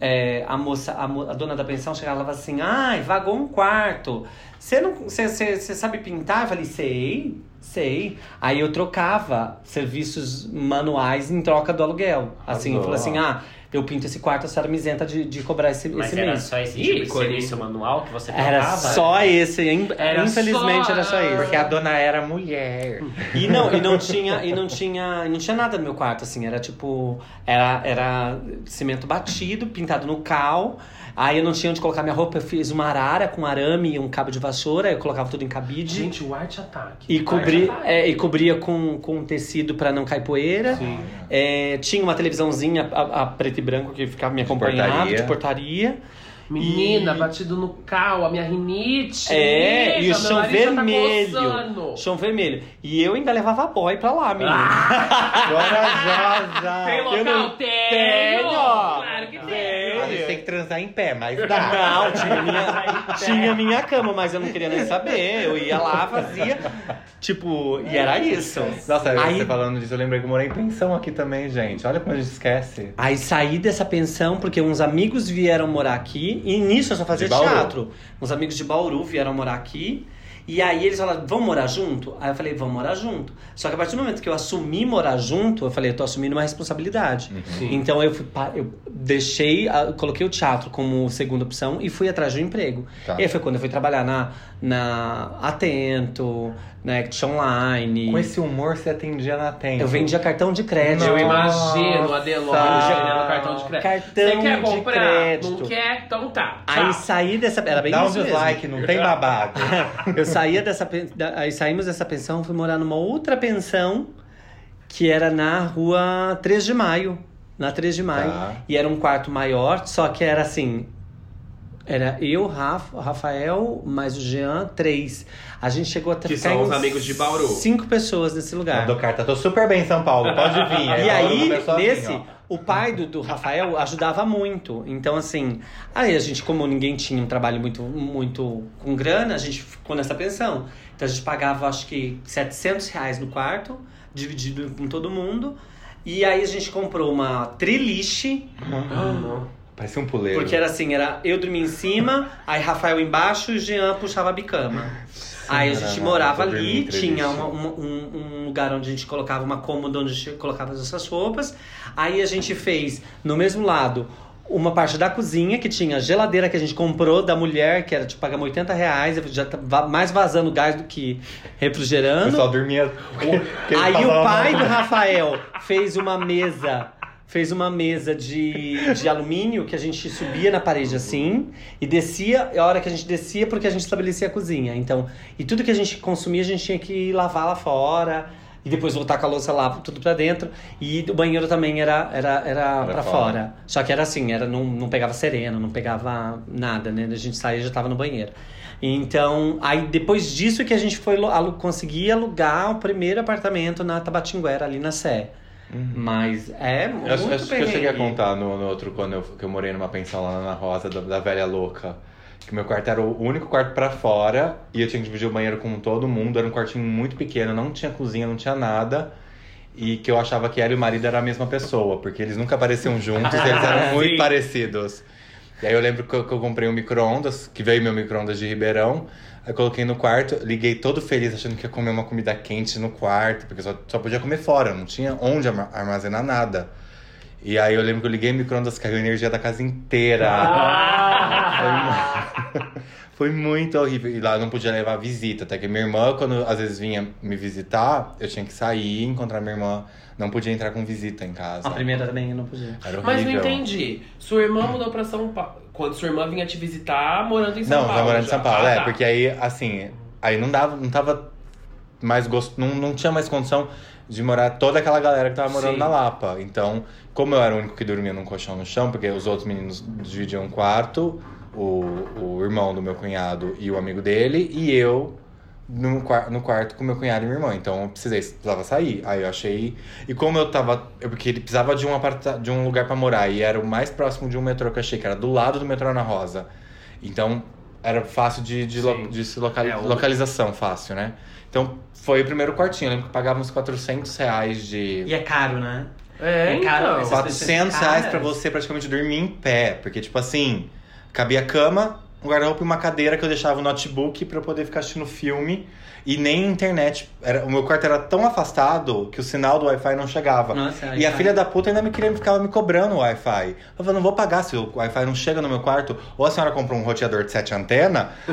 Speaker 4: É, a moça, a, a dona da pensão chegava e falava assim: ai, vagou um quarto. Você não. Você, você, você sabe pintar? Eu falei, sei, sei. Aí eu trocava serviços manuais em troca do aluguel. Assim, eu falei assim: ah, eu pinto esse quarto, a senhora me isenta de, de cobrar esse,
Speaker 1: Mas
Speaker 4: esse
Speaker 1: era
Speaker 4: mês.
Speaker 1: só esse tipo de serviço manual que você
Speaker 4: Era
Speaker 1: trocava?
Speaker 4: só esse, in-
Speaker 2: Era
Speaker 4: infelizmente
Speaker 2: só-
Speaker 4: era só esse.
Speaker 3: Porque a dona era mulher.
Speaker 4: E não, e não tinha, e não tinha, e não tinha nada no meu quarto, assim, era tipo, era, era cimento batido, pintado no cal. Aí eu não tinha onde colocar minha roupa, eu fiz uma arara com arame e um cabo de vassoura, eu colocava tudo em cabide.
Speaker 2: Gente, o arte ataque.
Speaker 4: E, cobri, é, e cobria com, com tecido pra não cair poeira.
Speaker 2: Sim.
Speaker 4: É, tinha uma televisãozinha a, a preto e branco que ficava me acompanhando,
Speaker 3: portaria.
Speaker 4: de portaria.
Speaker 2: Menina,
Speaker 4: E-
Speaker 2: batido no cal, a minha rinite.
Speaker 4: É, e o chão
Speaker 2: tá
Speaker 4: vermelho.
Speaker 2: coçando.
Speaker 4: Chão vermelho. E eu ainda levava boy pra lá, menino.
Speaker 3: Corajosa!
Speaker 2: Tem
Speaker 4: eu
Speaker 2: local?
Speaker 4: não-
Speaker 2: Tenho!
Speaker 4: Tenho!
Speaker 2: Claro que tem!
Speaker 3: A gente tem que transar em pé, mas dá.
Speaker 4: Não, tinha minha, tinha minha cama, mas eu não queria nem saber. Eu ia lá, fazia. Tipo, e era isso.
Speaker 3: Nossa,
Speaker 4: Aí-
Speaker 3: você falando disso, eu lembrei que eu morei em pensão aqui também, gente. Olha como a gente esquece.
Speaker 4: Aí saí dessa pensão porque uns amigos vieram morar aqui. E nisso eu só fazia teatro. Uns amigos de Bauru vieram morar aqui. E aí eles falaram, vamos morar junto? Aí eu falei, vamos morar junto. Só que a partir do momento que eu assumi morar junto, eu falei, eu tô assumindo uma responsabilidade.
Speaker 2: Sim.
Speaker 4: Então eu, fui, eu deixei, coloquei o teatro como segunda opção e fui atrás de um emprego.
Speaker 3: Tá.
Speaker 4: E aí foi quando eu fui trabalhar na, na Atento, na Act Online.
Speaker 3: Com esse humor, você atendia na tempo.
Speaker 4: Eu vendia cartão de crédito.
Speaker 2: Eu
Speaker 3: Nossa.
Speaker 2: imagino a Delon
Speaker 3: Nossa.
Speaker 2: vendendo cartão de crédito.
Speaker 4: Cartão
Speaker 2: Você quer
Speaker 4: de
Speaker 2: comprar?
Speaker 4: crédito.
Speaker 2: Não quer? Então tá.
Speaker 4: Aí saí dessa. Era bem
Speaker 3: Dá um
Speaker 4: mesmo.
Speaker 3: dislike, não tem babado.
Speaker 4: Eu saía dessa. Aí saímos dessa pensão, fui morar numa outra pensão que era na rua 3 de maio. Na 3 de maio.
Speaker 3: Tá.
Speaker 4: E era um quarto maior, só que era assim. Era eu, Rafa, Rafael, mais o Jean, três. A gente chegou até
Speaker 2: Que são os amigos de Bauru.
Speaker 4: Cinco pessoas nesse lugar.
Speaker 3: Mandou carta, tô super bem em São Paulo, pode vir.
Speaker 4: E aí,
Speaker 3: assim,
Speaker 4: nesse, o pai do, do Rafael ajudava muito. Então, assim, aí a gente, como ninguém tinha um trabalho muito, muito com grana, a gente ficou nessa pensão. Então a gente pagava, acho que, 700 reais no quarto, dividido com todo mundo. E aí a gente comprou uma triliche,
Speaker 3: Parecia um puleiro.
Speaker 4: porque era assim, era eu dormia em cima, aí Rafael embaixo e o Jean puxava a bicama. Aí a gente morava ali, tinha uma- uma- um, um lugar onde a gente colocava uma cômoda onde a gente colocava as nossas roupas. Aí a gente fez, no mesmo lado, uma parte da cozinha, que tinha a geladeira que a gente comprou da mulher, que era tipo, pagamos 80 reais, já tá mais vazando gás do que
Speaker 3: O
Speaker 4: refrigerando.
Speaker 3: pessoal dormia.
Speaker 4: Aí o pai do Rafael fez uma mesa, fez uma mesa de, de alumínio que a gente subia na parede assim e descia, e a hora que a gente descia, porque a gente estabelecia a cozinha. Então, e tudo que a gente consumia, a gente tinha que lavar lá fora. E depois voltar com a louça lá, tudo pra dentro. E o banheiro também era, era, era, pra
Speaker 3: fora.
Speaker 4: fora. Só que era assim, era, não, não pegava sereno, não pegava nada, né? A gente saía e já tava no banheiro. Então, aí depois disso que a gente foi alu- conseguir alugar o primeiro apartamento na Tabatinguera, ali na Sé. Mas é muito
Speaker 3: Eu acho, acho que eu cheguei a contar no, no outro, quando eu, que eu morei numa pensão lá na Rosa, da, da velha louca. Que meu quarto era o único quarto pra fora e eu tinha que dividir o banheiro com todo mundo. Era um quartinho muito pequeno, não tinha cozinha, não tinha nada. E que eu achava que ela e o marido eram a mesma pessoa, porque eles nunca apareciam juntos, eles eram muito parecidos. E aí eu lembro que eu, que eu comprei um micro-ondas, que veio meu micro-ondas de Ribeirão. Aí coloquei no quarto, liguei todo feliz, achando que ia comer uma comida quente no quarto, porque só, só podia comer fora, não tinha onde arma- armazenar nada. E aí eu lembro que eu liguei o micro-ondas, caiu a energia da casa inteira. Foi, mu- Foi muito horrível. E lá eu não podia levar visita. Até que minha irmã, quando às vezes vinha me visitar, eu tinha que sair, encontrar minha irmã. Não podia entrar com visita em casa.
Speaker 4: A primeira também eu não podia.
Speaker 3: Era horrível.
Speaker 2: Mas não entendi. Sua irmã mudou pra São Paulo. Quando sua irmã vinha te visitar, morando em São
Speaker 3: Não,
Speaker 2: Paulo.
Speaker 3: já morando em
Speaker 2: já.
Speaker 3: São Paulo,
Speaker 2: Ah,
Speaker 3: é,
Speaker 2: tá.
Speaker 3: porque aí, assim, aí não dava, não tava mais gosto, não, não tinha mais condição de morar toda aquela galera que tava morando
Speaker 2: Sim.
Speaker 3: na Lapa. Então, como eu era o único que dormia num colchão no chão, porque os outros meninos dividiam um quarto, o, o irmão do meu cunhado e o amigo dele, e eu no, no quarto com meu cunhado e minha irmã. Então eu precisei, precisava sair. Aí eu achei. E como eu tava. eu- Porque ele precisava de um, aparta, de um lugar pra morar. E era o mais próximo de um metrô que eu achei, que era do lado do metrô Ana Rosa. Então era fácil de, de, lo- de se
Speaker 2: É,
Speaker 3: localização fácil, né? Então foi o primeiro quartinho. Eu lembro que pagava uns 400 reais de.
Speaker 4: E é caro, né?
Speaker 2: É,
Speaker 4: É caro,
Speaker 2: então.
Speaker 4: essas
Speaker 3: 400
Speaker 4: coisas
Speaker 3: reais pra você praticamente dormir em pé. Porque, tipo assim, cabia cama, um guarda-roupa e uma cadeira que eu deixava o notebook pra eu poder ficar assistindo filme. E nem internet. Era, o meu quarto era tão afastado que o sinal do Wi-Fi não chegava.
Speaker 4: Nossa,
Speaker 3: E a filha da puta ainda me queria, ficava me cobrando o Wi-Fi. Eu falei, não vou pagar se o Wi-Fi não chega no meu quarto. Ou a senhora comprou um roteador de sete antenas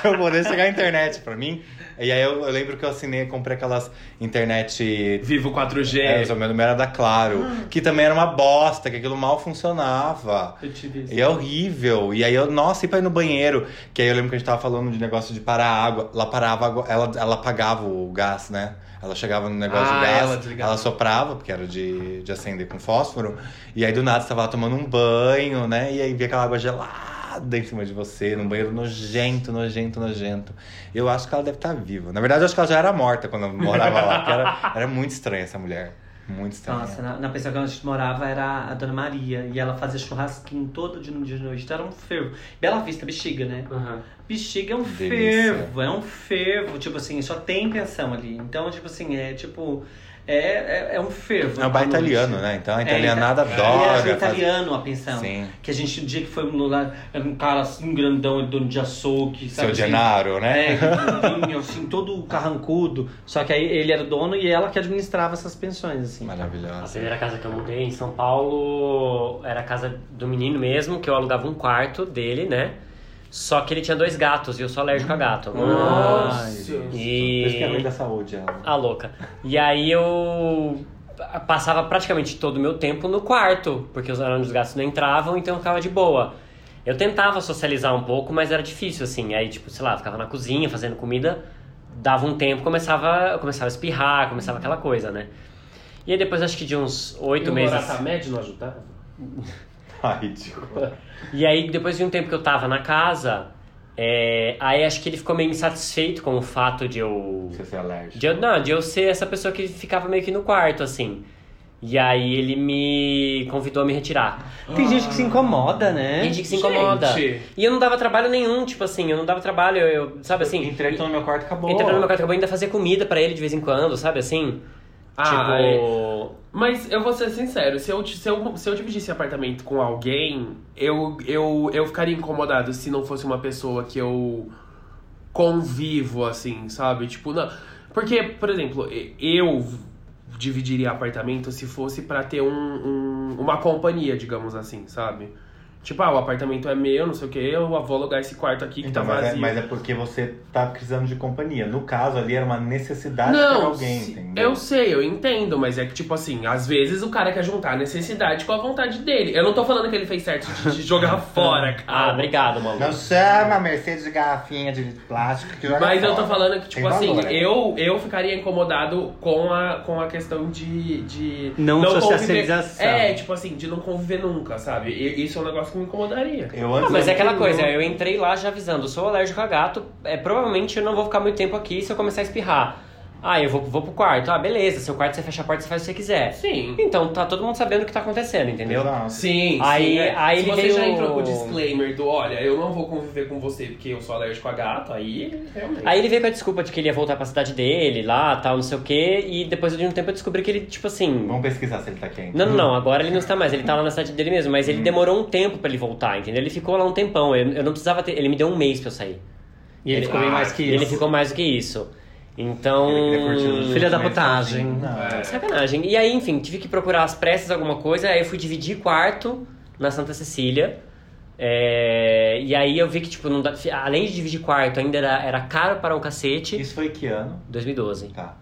Speaker 3: pra eu poder chegar a internet pra mim. E aí eu, eu lembro que eu assinei, comprei aquelas internet
Speaker 2: Vivo 4G.
Speaker 3: é, o meu número era da Claro. Que também era uma bosta, que aquilo mal funcionava.
Speaker 2: Eu tive isso.
Speaker 3: E é horrível. E aí eu, nossa, e pra ir no banheiro? Que aí eu lembro que a gente tava falando de negócio de parar a água. Ela parava, a água- ela, ela apagava o gás, né? Ela chegava no negócio
Speaker 2: Ah,
Speaker 3: de gás,
Speaker 2: ela desligava.
Speaker 3: soprava, porque era de, de acender com fósforo. E aí do nada você tava lá tomando um banho, né? E aí via aquela água gelada em cima de você, num banheiro nojento, nojento, nojento. Eu acho que ela deve estar viva. Na verdade, eu acho que ela já era morta quando eu morava lá, porque era, era muito estranha essa mulher. Muito estranha.
Speaker 4: Nossa, na, na pessoa que a gente morava era a Dona Maria. E ela fazia churrasquinho todo dia no dia de noite. Então era um fervo. Bela Vista, bexiga, né?
Speaker 1: Aham.
Speaker 4: Bexiga é um
Speaker 3: Delícia.
Speaker 4: fervo, é um fervo. Tipo assim, só tem pensão ali. Então, tipo assim, é tipo. É, é, é um fervo.
Speaker 3: É um bar italiano, né? Então a
Speaker 4: É,
Speaker 3: italianada
Speaker 4: ita-
Speaker 3: adora.
Speaker 4: Era
Speaker 3: fazer-
Speaker 4: italiano a pensão.
Speaker 3: Sim.
Speaker 4: Que a gente, o dia que foi no lugar, era um cara assim, grandão, dono de açougue, sabe?
Speaker 3: Seu
Speaker 4: assim?
Speaker 3: Genaro, né?
Speaker 4: É, que vinha, assim, todo carrancudo. Só que aí ele era dono e ela que administrava essas pensões, assim.
Speaker 1: A
Speaker 3: Maravilhosa.
Speaker 1: primeira casa que eu mudei em São Paulo era a casa do menino mesmo, que eu alugava um quarto dele, né? Só que ele tinha dois gatos e eu sou alérgico a gato.
Speaker 2: Nossa.
Speaker 3: Por isso
Speaker 1: E.
Speaker 3: que é ruim da saúde, ela.
Speaker 1: A louca. E aí eu passava praticamente todo o meu tempo no quarto, porque os horários dos gatos não entravam, então eu ficava de boa. Eu tentava socializar um pouco, mas era difícil, assim. Aí, tipo, sei lá, ficava na cozinha fazendo comida, dava um tempo, começava, começava a espirrar, começava aquela coisa, né? E aí depois, acho que de uns
Speaker 2: E
Speaker 1: oito
Speaker 2: o
Speaker 1: meses...
Speaker 2: Moratamed não ajudava?
Speaker 3: Ai, ridículo.
Speaker 1: E aí, depois de um tempo que eu tava na casa, é, aí acho que ele ficou meio insatisfeito com o fato de eu...
Speaker 3: Você ser alérgico.
Speaker 1: De eu, não, de eu ser essa pessoa que ficava meio que no quarto, assim. E aí ele me convidou a me retirar.
Speaker 4: Tem gente que se incomoda, né?
Speaker 1: Tem gente que se incomoda.
Speaker 2: Gente.
Speaker 1: E eu não dava trabalho nenhum, tipo assim, eu não dava trabalho, eu, eu- sabe assim...
Speaker 3: Entrei no meu quarto, acabou.
Speaker 1: Entrava no meu quarto, acabou ainda fazer comida pra ele de vez em quando, sabe assim?
Speaker 2: Ah,
Speaker 1: tipo...
Speaker 2: Mas eu vou ser sincero, se eu, se eu, se eu dividisse apartamento com alguém, eu, eu, eu ficaria incomodado se não fosse uma pessoa que eu convivo, assim, sabe? Tipo, não. Porque, por exemplo, eu dividiria apartamento se fosse pra ter um, um- uma companhia, digamos assim, sabe? Tipo, ah, o apartamento é meu, não sei o que, eu vou alugar esse quarto aqui que
Speaker 3: Então,
Speaker 2: tá
Speaker 3: mas
Speaker 2: vazio.
Speaker 3: é, mas é porque você tá precisando de companhia. No caso ali era uma necessidade
Speaker 2: Não,
Speaker 3: alguém,
Speaker 2: se-
Speaker 3: entendeu?
Speaker 2: eu sei, eu entendo, mas é que, tipo assim, às vezes o cara quer juntar a necessidade com a vontade dele. Eu não tô falando que ele fez certo de, de jogar fora,
Speaker 1: Ah,
Speaker 2: cara.
Speaker 1: obrigado, maluco.
Speaker 3: Não chama a Mercedes de garrafinha de plástico que joga
Speaker 2: Mas eu tô
Speaker 3: fora.
Speaker 2: falando que, tipo
Speaker 3: Tem
Speaker 2: assim,
Speaker 3: valor, né?
Speaker 2: eu, eu ficaria incomodado com a, com a questão de. de
Speaker 4: Não socialização.
Speaker 2: Conviver, é, tipo assim, de não conviver nunca, sabe? E, isso é um negócio que me incomodaria.
Speaker 3: Eu antes
Speaker 1: Ah, mas é aquela coisa, eu entrei lá já avisando, sou alérgico a gato, é, provavelmente eu não vou ficar muito tempo aqui se eu começar a espirrar. Ah, eu vou, vou pro quarto. Ah, beleza, seu quarto você fecha a porta, você faz o que você quiser.
Speaker 2: Sim.
Speaker 1: Então tá todo mundo sabendo o que tá acontecendo, entendeu?
Speaker 3: Exato.
Speaker 2: Sim,
Speaker 1: Aí-
Speaker 2: sim. é.
Speaker 1: aí
Speaker 2: Se
Speaker 1: ele
Speaker 2: você
Speaker 1: veio-
Speaker 2: já entrou com o disclaimer do olha, eu não vou conviver com você porque eu sou alérgico a gato, aí realmente.
Speaker 1: Aí ele veio com a desculpa de que ele ia voltar pra cidade dele, lá, tal, não sei o quê, e depois de um tempo eu descobri que ele, tipo assim.
Speaker 3: Vamos pesquisar se ele tá quente.
Speaker 1: Não, não, não, agora ele não está mais, ele tá lá na cidade dele mesmo, mas ele demorou um tempo pra ele voltar, entendeu? Ele ficou lá um tempão, eu, eu não precisava ter. Ele me deu um mês pra eu sair.
Speaker 4: E ele ficou bem
Speaker 2: Ah,
Speaker 4: mais que
Speaker 1: E ele
Speaker 4: isso.
Speaker 1: ficou mais do que isso. Então.
Speaker 4: Filha da putagem.
Speaker 3: Não.
Speaker 2: É.
Speaker 1: Sacanagem. E aí, enfim, tive que procurar às pressas alguma coisa, aí eu fui dividir quarto na Santa Cecília. É, E aí eu vi que, tipo, não dá- além de dividir quarto, ainda era, era caro para um cacete.
Speaker 3: Isso foi que ano?
Speaker 1: 2012.
Speaker 3: Tá.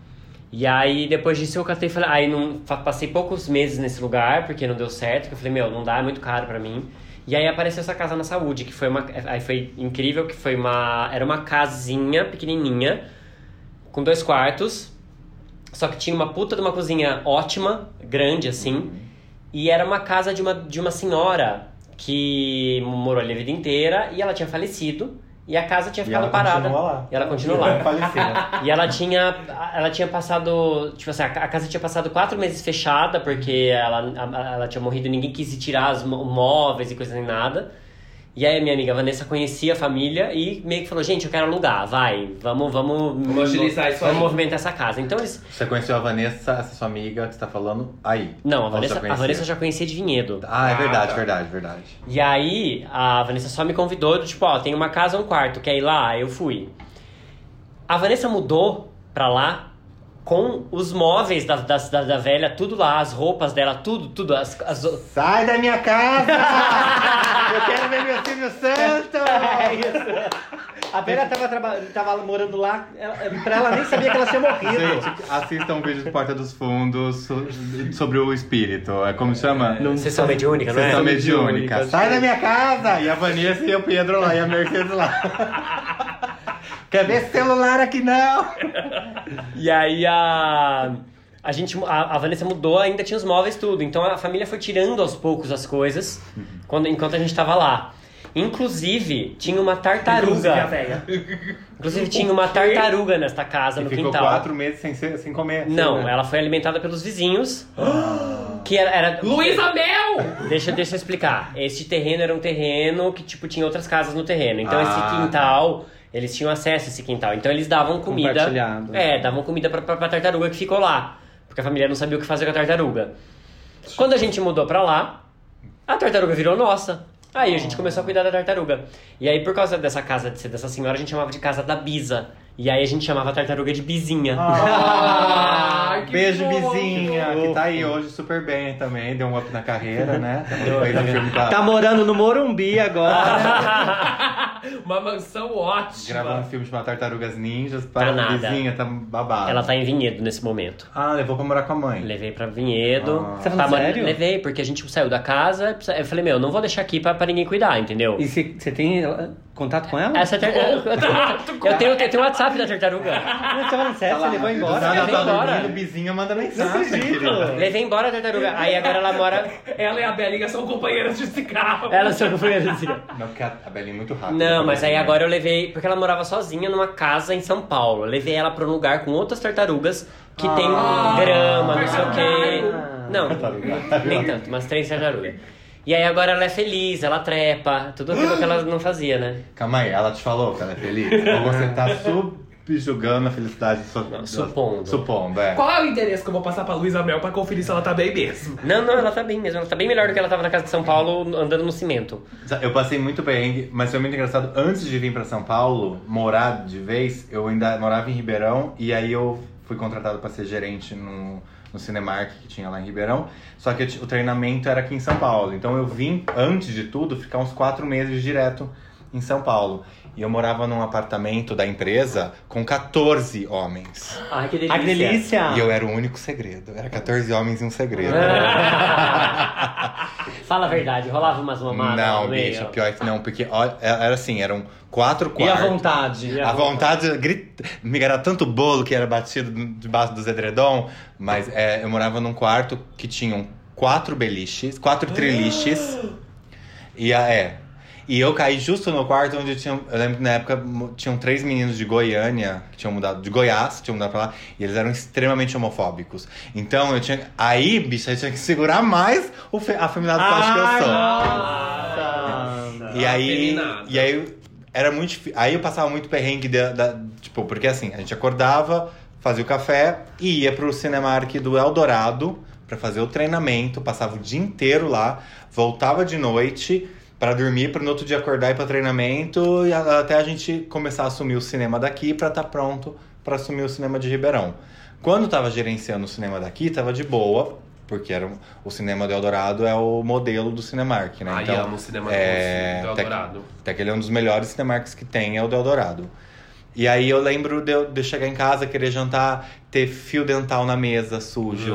Speaker 1: E aí, depois disso, eu catei e falei... Aí, não, passei poucos meses nesse lugar, porque não deu certo. Que eu falei, meu, não dá, é muito caro pra mim. E aí, apareceu essa casa na saúde, que foi uma... Aí foi incrível, que foi uma... Era uma casinha pequenininha, com dois quartos. Só que tinha uma puta de uma cozinha ótima, grande, assim. E era uma casa de uma, de uma senhora que morou ali a vida inteira. E ela tinha falecido. E a casa tinha
Speaker 3: E
Speaker 1: ficado
Speaker 3: ela
Speaker 1: parada.
Speaker 3: continua lá.
Speaker 1: E ela continua lá.
Speaker 3: Falecida.
Speaker 1: E ela tinha, ela tinha passado, tipo assim, a casa tinha passado quatro meses fechada porque ela, ela tinha morrido e ninguém quis ir tirar os mó- móveis e coisa nem nada. E aí a minha amiga Vanessa conhecia a família e meio que falou, gente, eu quero alugar, vai, vamos, vamos...
Speaker 2: Vamos agilizar isso
Speaker 1: Vamos
Speaker 2: aí.
Speaker 1: movimentar essa casa. Então eles...
Speaker 3: Você conheceu a Vanessa, essa sua amiga que você tá falando, aí?
Speaker 1: Não, a Vanessa, a? Vanessa eu já conhecia de vinhedo.
Speaker 3: Ah, é
Speaker 2: Ah,
Speaker 3: verdade,
Speaker 2: tá.
Speaker 3: verdade, verdade.
Speaker 1: E aí, a Vanessa só me convidou, do tipo, ó, tem uma casa, um quarto, quer ir lá? Eu fui. A Vanessa mudou pra lá com os móveis da, da, da, da velha, tudo lá, as roupas dela, tudo, tudo. As, as...
Speaker 3: Sai da minha casa! eu quero ver meu Silvio Santo!
Speaker 4: É isso. A Vera tava, traba- tava morando lá, ela, pra ela nem sabia que ela tinha morrido.
Speaker 3: Gente, assistam um vídeo do Porta dos Fundos so- sobre o espírito. É como chama?
Speaker 1: Sessão mediúnica, não é?
Speaker 3: Sessão
Speaker 4: mediúnica,
Speaker 3: mediúnica.
Speaker 4: acho
Speaker 3: Sai
Speaker 4: que
Speaker 3: da minha casa! E a Vanessa e o Pedro lá, e a Mercedes lá. Quer ver celular aqui não?
Speaker 1: E aí a. A gente, a, a Vanessa mudou, ainda tinha os móveis tudo. Então a família foi tirando aos poucos as coisas quando, enquanto a gente tava lá. Inclusive, tinha uma
Speaker 2: Inclusive a
Speaker 1: tartaruga.
Speaker 2: velha.
Speaker 1: Inclusive, tinha uma tartaruga nesta casa,
Speaker 3: E
Speaker 1: no
Speaker 3: ficou
Speaker 1: quintal.
Speaker 3: quatro meses sem, ser- sem comer.
Speaker 1: Não,
Speaker 3: né?
Speaker 1: ela foi alimentada pelos vizinhos. que era. era
Speaker 2: Luísa Mel!
Speaker 1: deixa, deixa eu explicar. Este terreno era um terreno que, tipo, tinha outras casas no terreno. Então,
Speaker 3: Ah,
Speaker 1: esse quintal, eles tinham acesso a esse quintal. Então, eles davam comida. É, davam comida pra, pra, pra tartaruga que ficou lá. Porque a família não sabia o que fazer com a tartaruga. Quando a gente mudou pra lá, a tartaruga virou nossa. Aí a gente começou a cuidar da tartaruga. E aí, por causa dessa casa, de ser dessa senhora, a gente chamava de casa da Bisa. E aí a gente chamava a tartaruga de Bizinha.
Speaker 2: Que
Speaker 3: Beijo,
Speaker 2: fofo.
Speaker 3: Bizinha, que tá aí hoje super bem também. Deu um up na carreira, né? A-
Speaker 4: Tá morando no Morumbi agora.
Speaker 2: Uma mansão ótima.
Speaker 3: Gravou um filme chamado Tartarugas Ninjas.
Speaker 1: Tá
Speaker 3: Para
Speaker 1: nada.
Speaker 3: Bizinha, tá babado.
Speaker 1: Ela tá em Vinhedo nesse momento.
Speaker 3: Ah, levou pra morar com a mãe.
Speaker 1: Levei pra Vinhedo.
Speaker 3: Ah.
Speaker 4: Você tá falando
Speaker 1: mas
Speaker 4: sério?
Speaker 1: Levei, porque a gente saiu da casa. Eu falei, meu, não vou deixar aqui pra, pra ninguém cuidar, entendeu?
Speaker 4: E você você tem contato com ela?
Speaker 1: Essa eu, eu tenho, eu, tenho, eu tenho o WhatsApp da tartaruga.
Speaker 4: Não, você tá falando sério, você levou embora?
Speaker 3: ela
Speaker 1: levei
Speaker 3: tá
Speaker 1: embora.
Speaker 3: dormindo, Bizinha manda mensagem.
Speaker 1: Levei embora a tartaruga. Aí agora ela mora.
Speaker 2: Ela e a Belinha são companheiras de cigarro.
Speaker 1: Ela só foi assim.
Speaker 3: Não, porque a Belinha é muito rápida.
Speaker 1: Não, mas aí agora eu levei. Porque ela morava sozinha numa casa em São Paulo. Eu levei ela pra um lugar com outras tartarugas que tem grama, não sei o quê. Não,
Speaker 3: Tartaruga.
Speaker 1: nem tanto, mas três tartarugas. E aí agora ela é feliz, ela trepa, tudo aquilo que ela não fazia, né?
Speaker 3: Calma aí, ela te falou que ela é feliz? Ou você tá subjugando a felicidade sua,
Speaker 1: Não, supondo.
Speaker 3: Supondo, é.
Speaker 2: Qual é o endereço que eu vou passar pra Luísa Mel pra conferir se ela tá bem mesmo?
Speaker 1: Não, não, ela tá bem mesmo. Ela tá bem melhor do que ela tava na casa de São Paulo andando no cimento.
Speaker 3: Eu passei muito perrengue, mas foi muito engraçado. Antes de vir pra São Paulo, morar de vez, eu ainda morava em Ribeirão e aí eu fui contratado pra ser gerente num, no Cinemark que tinha lá em Ribeirão. Só que o treinamento era aqui em São Paulo. Então eu vim, antes de tudo, ficar uns quatro meses direto em São Paulo. E eu morava num apartamento da empresa com 14 homens.
Speaker 1: Ai, que delícia.
Speaker 4: Ai, que delícia!
Speaker 3: E eu era o único segredo. Era 14 homens e um segredo.
Speaker 1: Fala a verdade, rolava umas mamadas
Speaker 3: não,
Speaker 1: no meio.
Speaker 3: bicho, pior é que não, porque ó, era assim, eram quatro
Speaker 4: E a
Speaker 3: quartos.
Speaker 4: vontade?
Speaker 1: E a
Speaker 3: A vontade, grita, me era tanto bolo que era batido debaixo dos edredom, mas é, eu morava num quarto que tinham quatro beliches, quatro triliches. e a, é. E eu caí justo no quarto onde tinha. Eu lembro que na época tinham três meninos de Goiânia, que tinham mudado, de Goiás, tinham mudado pra lá, e eles eram extremamente homofóbicos. Então eu tinha. Aí, bicho, eu tinha que segurar mais o fe, eu acho que eu sou.
Speaker 4: Nossa!
Speaker 3: E aí, e aí era muito difí- Aí eu passava muito perrengue da, da- tipo, porque assim, a gente acordava, fazia o café e ia pro Cinemark do Eldorado pra fazer o treinamento, passava o dia inteiro lá, voltava de noite pra dormir, para no outro dia acordar e ir pra treinamento e até a gente começar a assumir o cinema daqui pra estar pronto pra assumir o cinema de Ribeirão. Quando eu tava gerenciando o cinema daqui, tava de boa, porque era um- o cinema do Eldorado é o modelo do Cinemark, né?
Speaker 2: Ai, amo o cinema
Speaker 3: é,
Speaker 2: do Eldorado.
Speaker 3: até que ele é um dos melhores cinemarks que tem, é o do Eldorado. E aí eu lembro de eu, de eu chegar em casa, querer jantar, ter fio dental na mesa sujo,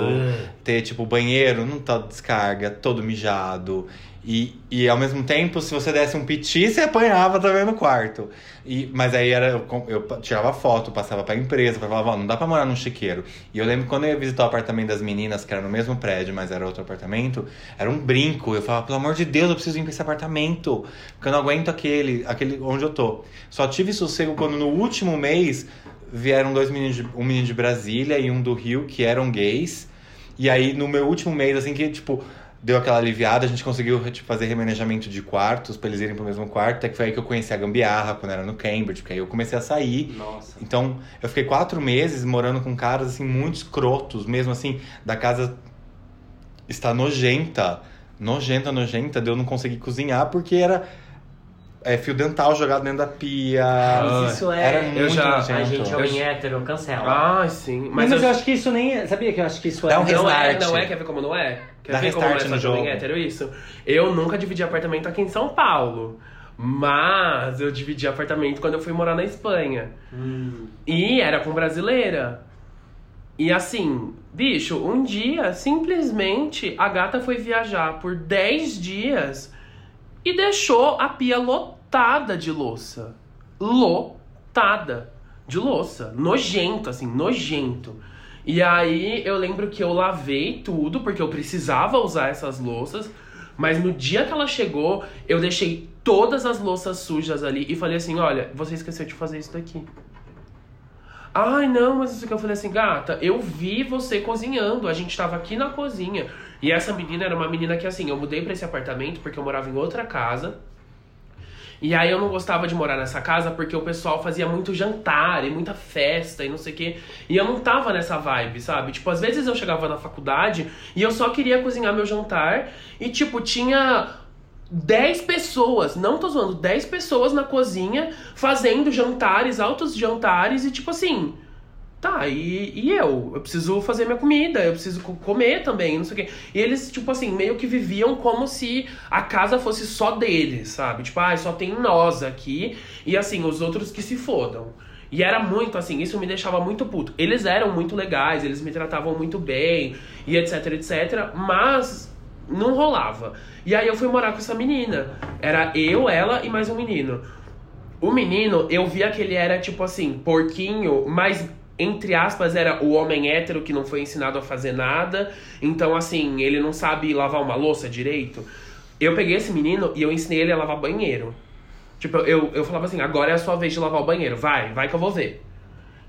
Speaker 3: ter tipo banheiro, não tá descarga, todo mijado. E, e ao mesmo tempo, se você desse um piti, você apanhava também no quarto. E, mas aí era, eu, eu tirava foto, passava pra empresa, falava, ó, não dá pra morar num chiqueiro. E eu lembro quando eu ia visitar o apartamento das meninas, que era no mesmo prédio, mas era outro apartamento, era um brinco. Eu falava, pelo amor de Deus, eu preciso ir pra esse apartamento. Porque eu não aguento aquele, aquele onde eu tô. Só tive sossego quando no último mês vieram dois meninos, de- um menino de Brasília e um do Rio, que eram gays. E aí, no meu último mês, assim, que, tipo, deu aquela aliviada, a gente conseguiu tipo, fazer remanejamento de quartos pra eles irem pro mesmo quarto. Até que foi aí que eu conheci a gambiarra, quando era no Cambridge, porque aí eu comecei a sair.
Speaker 4: Nossa.
Speaker 3: Então, eu fiquei quatro meses morando com caras, assim, muito escrotos, mesmo assim, da casa está nojenta. Nojenta, nojenta, de eu não conseguir cozinhar, porque era é, fio dental jogado dentro da pia.
Speaker 1: Mas isso é.
Speaker 3: Era
Speaker 2: eu
Speaker 3: muito
Speaker 2: já-
Speaker 3: nojento.
Speaker 1: Ai, gente,
Speaker 2: Eu-
Speaker 1: homem hétero, cancela.
Speaker 2: Ah, sim.
Speaker 4: Mas,
Speaker 2: Mas,
Speaker 4: eu... acho que isso nem é. Sabia que eu acho que isso
Speaker 3: Dá
Speaker 4: é.
Speaker 3: um
Speaker 2: Não é,
Speaker 3: restart.
Speaker 2: não é, quer ver como não é? Quer
Speaker 3: Dá
Speaker 2: ver como não é
Speaker 3: no jogo.
Speaker 2: hétero isso? Eu nunca dividi apartamento aqui em São Paulo. Mas eu dividi apartamento quando eu fui morar na Espanha.
Speaker 1: Hum.
Speaker 2: E era com brasileira. E assim, bicho, um dia, simplesmente, a gata foi viajar por 10 dias e deixou a pia lotada de louça. Lotada de louça. Nojento, assim, nojento. E aí eu lembro que eu lavei tudo, porque eu precisava usar essas louças. Mas no dia que ela chegou, eu deixei todas as louças sujas ali e falei assim: olha, você esqueceu de fazer isso daqui. Ai, não, mas isso que eu falei assim, gata, eu vi você cozinhando, a gente tava aqui na cozinha. E essa menina era uma menina que, assim, eu mudei pra esse apartamento porque eu morava em outra casa. E aí eu não gostava de morar nessa casa porque o pessoal fazia muito jantar e muita festa e não sei o quê. E eu não tava nessa vibe, sabe? Tipo, às vezes eu chegava na faculdade e eu só queria cozinhar meu jantar e, tipo, tinha 10 pessoas, não tô zoando, 10 pessoas na cozinha fazendo jantares, altos jantares e, tipo assim. Tá, e, e eu? Eu preciso fazer minha comida, eu preciso co- comer também, não sei o quê. E eles, tipo assim, meio que viviam como se a casa fosse só deles, sabe? Tipo, ah, só tem nós aqui e assim, os outros que se fodam. E era muito assim, isso me deixava muito puto. Eles eram muito legais, eles me tratavam muito bem e etc, etc, mas não rolava. E aí eu fui morar com essa menina. Era eu, ela e mais um menino. O menino, eu via que ele era tipo assim, porquinho, mas entre aspas era o homem hétero que não foi ensinado a fazer nada. Então assim, ele não sabe lavar uma louça direito. Eu peguei esse menino e eu ensinei ele a lavar banheiro. Tipo, eu, eu falava assim, agora é a sua vez de lavar o banheiro, vai, vai que eu vou ver.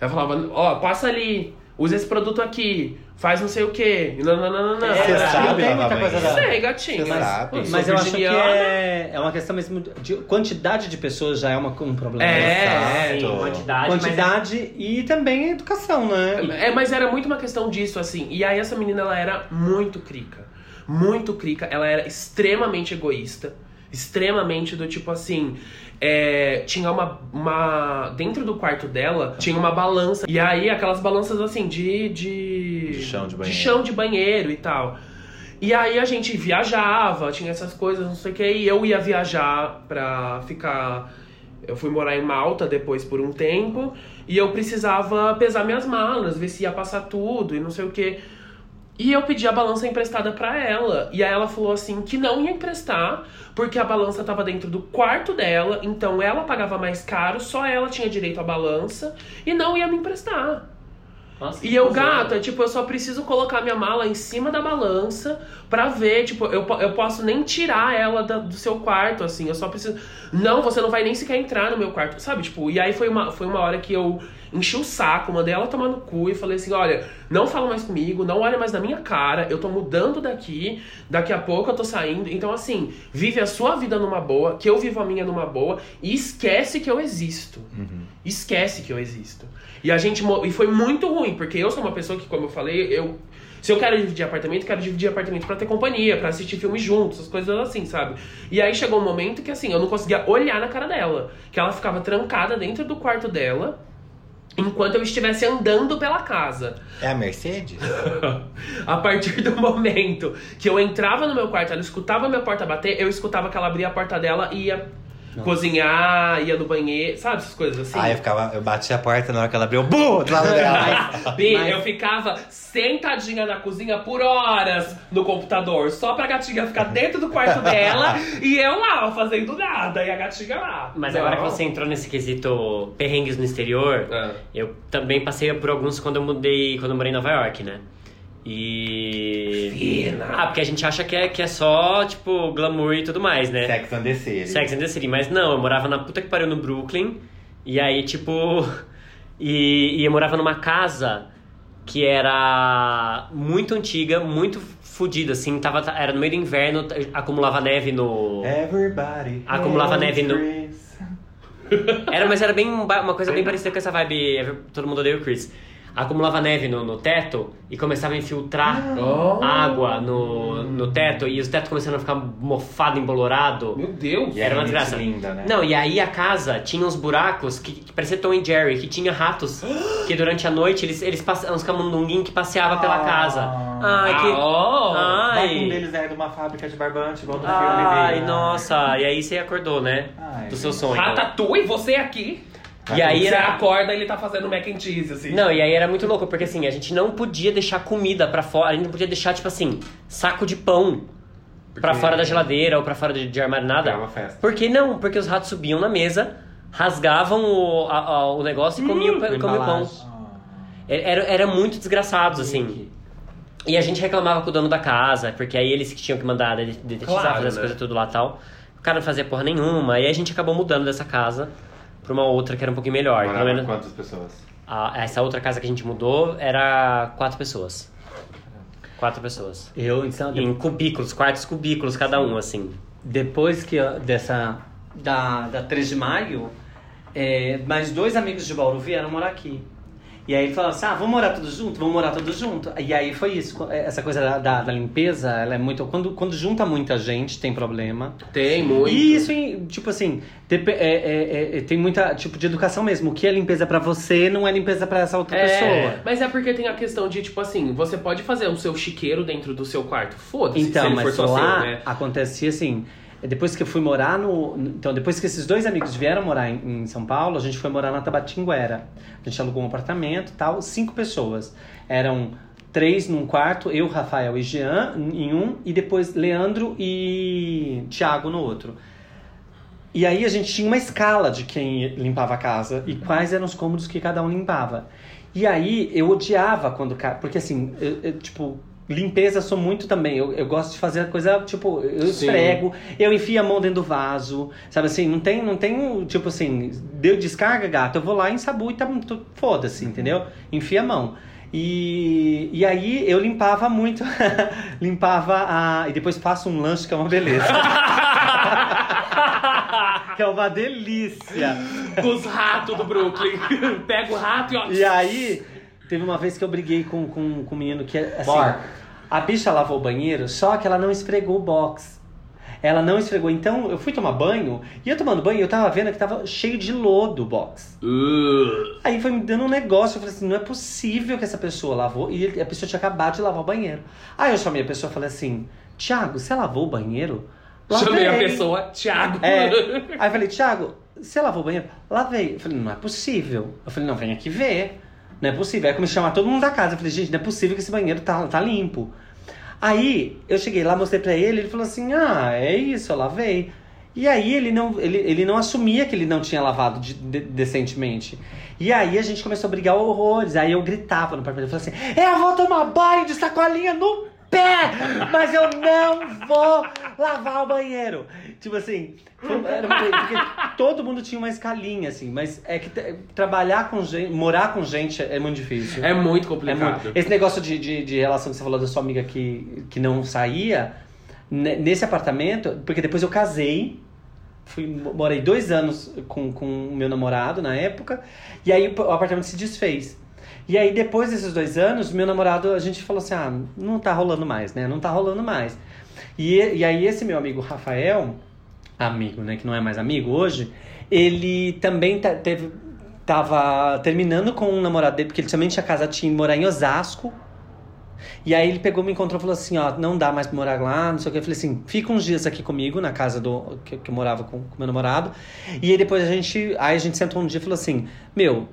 Speaker 2: Eu falava, ó, passa ali, usa esse produto aqui, faz não sei o quê. Não, não, não, não, não.
Speaker 3: Você
Speaker 1: É,
Speaker 3: sabe
Speaker 4: tem muita coisa da-
Speaker 2: Sei, gatinho.
Speaker 3: Você sabe.
Speaker 4: Mas eu acho que é, é uma questão mesmo de quantidade de pessoas já é uma, um problema.
Speaker 2: É,
Speaker 1: Sim,
Speaker 3: Exato.
Speaker 1: quantidade.
Speaker 4: Quantidade e também educação, né?
Speaker 2: É, mas era muito uma questão disso, assim. E aí essa menina, ela era muito crica. Muito crica. Ela era extremamente egoísta. Extremamente do tipo assim. É, tinha uma, uma. Dentro do quarto dela, tinha uma balança. E aí, aquelas balanças assim, de. De,
Speaker 3: De chão de banheiro.
Speaker 2: chão de banheiro e tal. E aí a gente viajava, tinha essas coisas, não sei o que, e eu ia viajar pra ficar. Eu fui morar em Malta depois por um tempo, e eu precisava pesar minhas malas, ver se ia passar tudo e não sei o que. E eu pedi a balança emprestada pra ela. E aí ela falou assim que não ia emprestar, porque a balança tava dentro do quarto dela, então ela pagava mais caro, só ela tinha direito à balança, e não ia me emprestar.
Speaker 1: Nossa,
Speaker 2: E eu,
Speaker 1: cuzão.
Speaker 2: gata, tipo, eu só preciso colocar minha mala em cima da balança pra ver, tipo, eu, eu posso nem tirar ela da- do seu quarto, assim, eu só preciso. Não, você não vai nem sequer entrar no meu quarto, sabe? Tipo, e aí foi uma, foi uma hora que eu enchi o saco, mandei ela tomar no cu e falei assim: olha, não fala mais comigo, não olha mais na minha cara, eu tô mudando daqui, daqui a pouco eu tô saindo. Então, assim, vive a sua vida numa boa, que eu vivo a minha numa boa, e esquece que eu existo. Esquece que eu existo. E a gente e foi muito ruim, porque eu sou uma pessoa que, como eu falei, eu se eu quero dividir apartamento, quero dividir apartamento pra ter companhia, pra assistir filme juntos, essas coisas assim, sabe? E aí chegou um momento que assim, eu não conseguia olhar na cara dela, que ela ficava trancada dentro do quarto dela. Enquanto eu estivesse andando pela casa.
Speaker 3: É a Mercedes?
Speaker 2: A partir do momento que eu entrava no meu quarto, ela escutava a minha porta bater, eu escutava que ela abria a porta dela e ia cozinhar, ia no banheiro, sabe? Essas coisas assim.
Speaker 3: Aí eu ficava, eu bati a porta na hora que ela abriu, bum, do lado dela.
Speaker 2: Bi,
Speaker 4: Mas-
Speaker 2: eu ficava sentadinha na cozinha por horas no computador, só pra gatinha ficar dentro do quarto dela e eu lá fazendo nada, e a gatinha lá.
Speaker 1: Mas
Speaker 2: Não.
Speaker 1: agora que você entrou nesse quesito perrengues no exterior,
Speaker 2: É.
Speaker 1: eu também passei por alguns quando eu mudei, quando eu morei em Nova York, né? E.
Speaker 2: Fina.
Speaker 1: Ah, porque a gente acha que é, que é só, tipo, glamour e tudo mais, né?
Speaker 3: Sex and the City.
Speaker 1: Sex and the City. Mas não, eu morava na puta que pariu no Brooklyn. E aí, tipo. E, e eu morava numa casa que era muito antiga, muito fodida, assim. Tava, era no meio do inverno, acumulava neve no.
Speaker 3: Everybody.
Speaker 1: Acumulava neve no-
Speaker 3: Chris.
Speaker 1: Era, mas era bem uma coisa bem parecida com essa vibe. Todo mundo odeia o Chris. Acumulava neve no, no teto e começava a infiltrar
Speaker 2: Oh.
Speaker 1: água no, no teto e os tetos começaram a ficar mofado, embolorado.
Speaker 2: Meu Deus.
Speaker 3: E
Speaker 1: Era uma desgraça.
Speaker 3: linda, né?
Speaker 1: Não, e aí a casa tinha uns buracos que, que parecia Tom e Jerry, que tinha ratos que durante a noite eles, eles passavam, uns camundonguinhos que passeavam pela
Speaker 3: Ah.
Speaker 1: casa. Ai, que.
Speaker 3: Vai que um
Speaker 1: Ai.
Speaker 3: deles era de uma fábrica de barbante, igual do
Speaker 1: Ai,
Speaker 3: filme.
Speaker 1: nossa. E aí você acordou, né?
Speaker 3: Ai,
Speaker 1: Do seu sonho.
Speaker 2: Ratatouille, você aqui.
Speaker 1: E aí
Speaker 2: Você
Speaker 1: era.
Speaker 2: acorda e ele tá fazendo mac and cheese, assim.
Speaker 1: Não, e aí era muito louco, porque assim, a gente não podia deixar comida pra fora, a gente não podia deixar, tipo assim, saco de pão pra
Speaker 3: Porque-
Speaker 1: fora da geladeira ou pra fora de, de armário, nada.
Speaker 3: Pegava festa.
Speaker 1: Por que não? Porque os ratos subiam na mesa, rasgavam o, a- a- o negócio e comiam, comiam o pão.
Speaker 4: embalagem.
Speaker 1: Era, era muito desgraçados, assim. E a gente reclamava com o dono da casa, porque aí eles que tinham que mandar de- detetizar,
Speaker 2: Claro,
Speaker 1: fazer as
Speaker 2: né?
Speaker 1: coisas tudo lá e tal. O cara não fazia porra nenhuma. E aí a gente acabou mudando dessa casa pra uma outra que era um pouquinho melhor. Pelo
Speaker 3: Morava
Speaker 1: menos
Speaker 3: quantas pessoas?
Speaker 1: a- essa outra casa que a gente mudou era quatro pessoas. Quatro pessoas.
Speaker 4: Eu, então,
Speaker 1: Em cubículos, quartos cubículos cada um, assim.
Speaker 4: Depois que dessa da, da 3 de maio, é, mais dois amigos de Bauru vieram morar aqui. E aí ele falou assim: ah, vamos morar todos juntos? Vamos morar todos juntos. E aí foi isso. Essa coisa da, da, da limpeza, ela é muito. Quando, quando junta muita gente, tem problema.
Speaker 2: Tem muito.
Speaker 4: E isso, tipo assim, é- é- é- tem muita tipo de educação mesmo. O que é limpeza pra você não é limpeza pra essa outra
Speaker 2: É,
Speaker 4: pessoa.
Speaker 2: mas é porque tem a questão de, tipo assim, você pode fazer o seu chiqueiro dentro do seu quarto. Foda-se se
Speaker 4: Então,
Speaker 2: ele for
Speaker 4: mas
Speaker 2: só
Speaker 4: lá
Speaker 2: seu, né?
Speaker 4: acontecia assim. Depois que eu fui morar no. Então, depois que esses dois amigos vieram morar em, em São Paulo, a gente foi morar na Tabatinguera. A gente alugou um apartamento tal, cinco pessoas. Eram três num quarto, eu, Rafael e Jean em um, e depois Leandro e Thiago no outro. E aí a gente tinha uma escala de quem limpava a casa e quais eram os cômodos que cada um limpava. E aí eu odiava quando. Porque assim, eu- eu, tipo, limpeza sou muito também. Eu, eu gosto de fazer a coisa, tipo, eu
Speaker 2: Sim.
Speaker 4: esfrego, eu enfio a mão dentro do vaso. Sabe assim, não tem, não tem, tipo assim, deu descarga, gato, eu vou lá em sabu e tá. tu- Foda-se, entendeu? Enfia a mão. E, e aí eu limpava muito, limpava a. E depois faço um lanche que é uma beleza. que é uma delícia.
Speaker 2: Os ratos do Brooklyn. Pega o rato e ó.
Speaker 4: E aí, teve uma vez que eu briguei com, com, com um menino que é assim.
Speaker 3: Bora.
Speaker 4: A bicha lavou o banheiro, só que ela não esfregou o box. Ela não esfregou. Então, eu fui tomar banho, e eu tomando banho, eu tava vendo que tava cheio de lodo o box.
Speaker 2: Uh.
Speaker 4: Aí foi me dando um negócio, eu falei assim, não é possível que essa pessoa lavou, e a pessoa tinha acabado de lavar o banheiro. Aí eu chamei a pessoa e falei assim, Thiago, você lavou o banheiro?
Speaker 2: Chamei a
Speaker 4: Lavei.
Speaker 2: pessoa, Thiago.
Speaker 4: É. Aí eu falei, Thiago, você lavou o banheiro? Lavei. Eu falei, não é possível. Eu falei, não, vem aqui ver. Não é possível. Aí comecei a chamar todo mundo da casa. Eu falei, gente, não é possível que esse banheiro tá, tá limpo. Aí eu cheguei lá, mostrei pra ele, ele falou assim: ah, é isso, eu lavei. E aí ele não, ele, ele não assumia que ele não tinha lavado de- de- decentemente. E aí a gente começou a brigar horrores. Aí eu gritava no apartamento, eu falei assim: eu vou tomar banho de sacolinha no pé, mas eu não vou lavar o banheiro. Tipo assim, era porque todo mundo tinha uma escalinha, assim, mas é que trabalhar com gente, morar com gente é muito difícil.
Speaker 2: É muito
Speaker 4: É
Speaker 2: complicado.
Speaker 4: muito. Esse negócio de, de, de relação que você falou da sua amiga que, que não saía, ne- nesse apartamento, porque depois eu casei, fui, morei dois anos com o meu namorado na época, e aí o apartamento se desfez. E aí, depois desses dois anos, meu namorado, a gente falou assim: ah, não tá rolando mais, né? Não tá rolando mais. E, e aí, esse meu amigo Rafael, amigo, né? Que não é mais amigo hoje, ele também tá- teve. Tava terminando com um namorado dele, porque ele também tinha casa, tinha morar em Osasco. E aí ele pegou, me encontrou e falou assim, ó, não dá mais pra morar lá, não sei o que. Eu falei assim, fica uns dias aqui comigo, na casa do que, que eu morava com o meu namorado. E aí depois a gente. Aí a gente sentou um dia e falou assim, meu,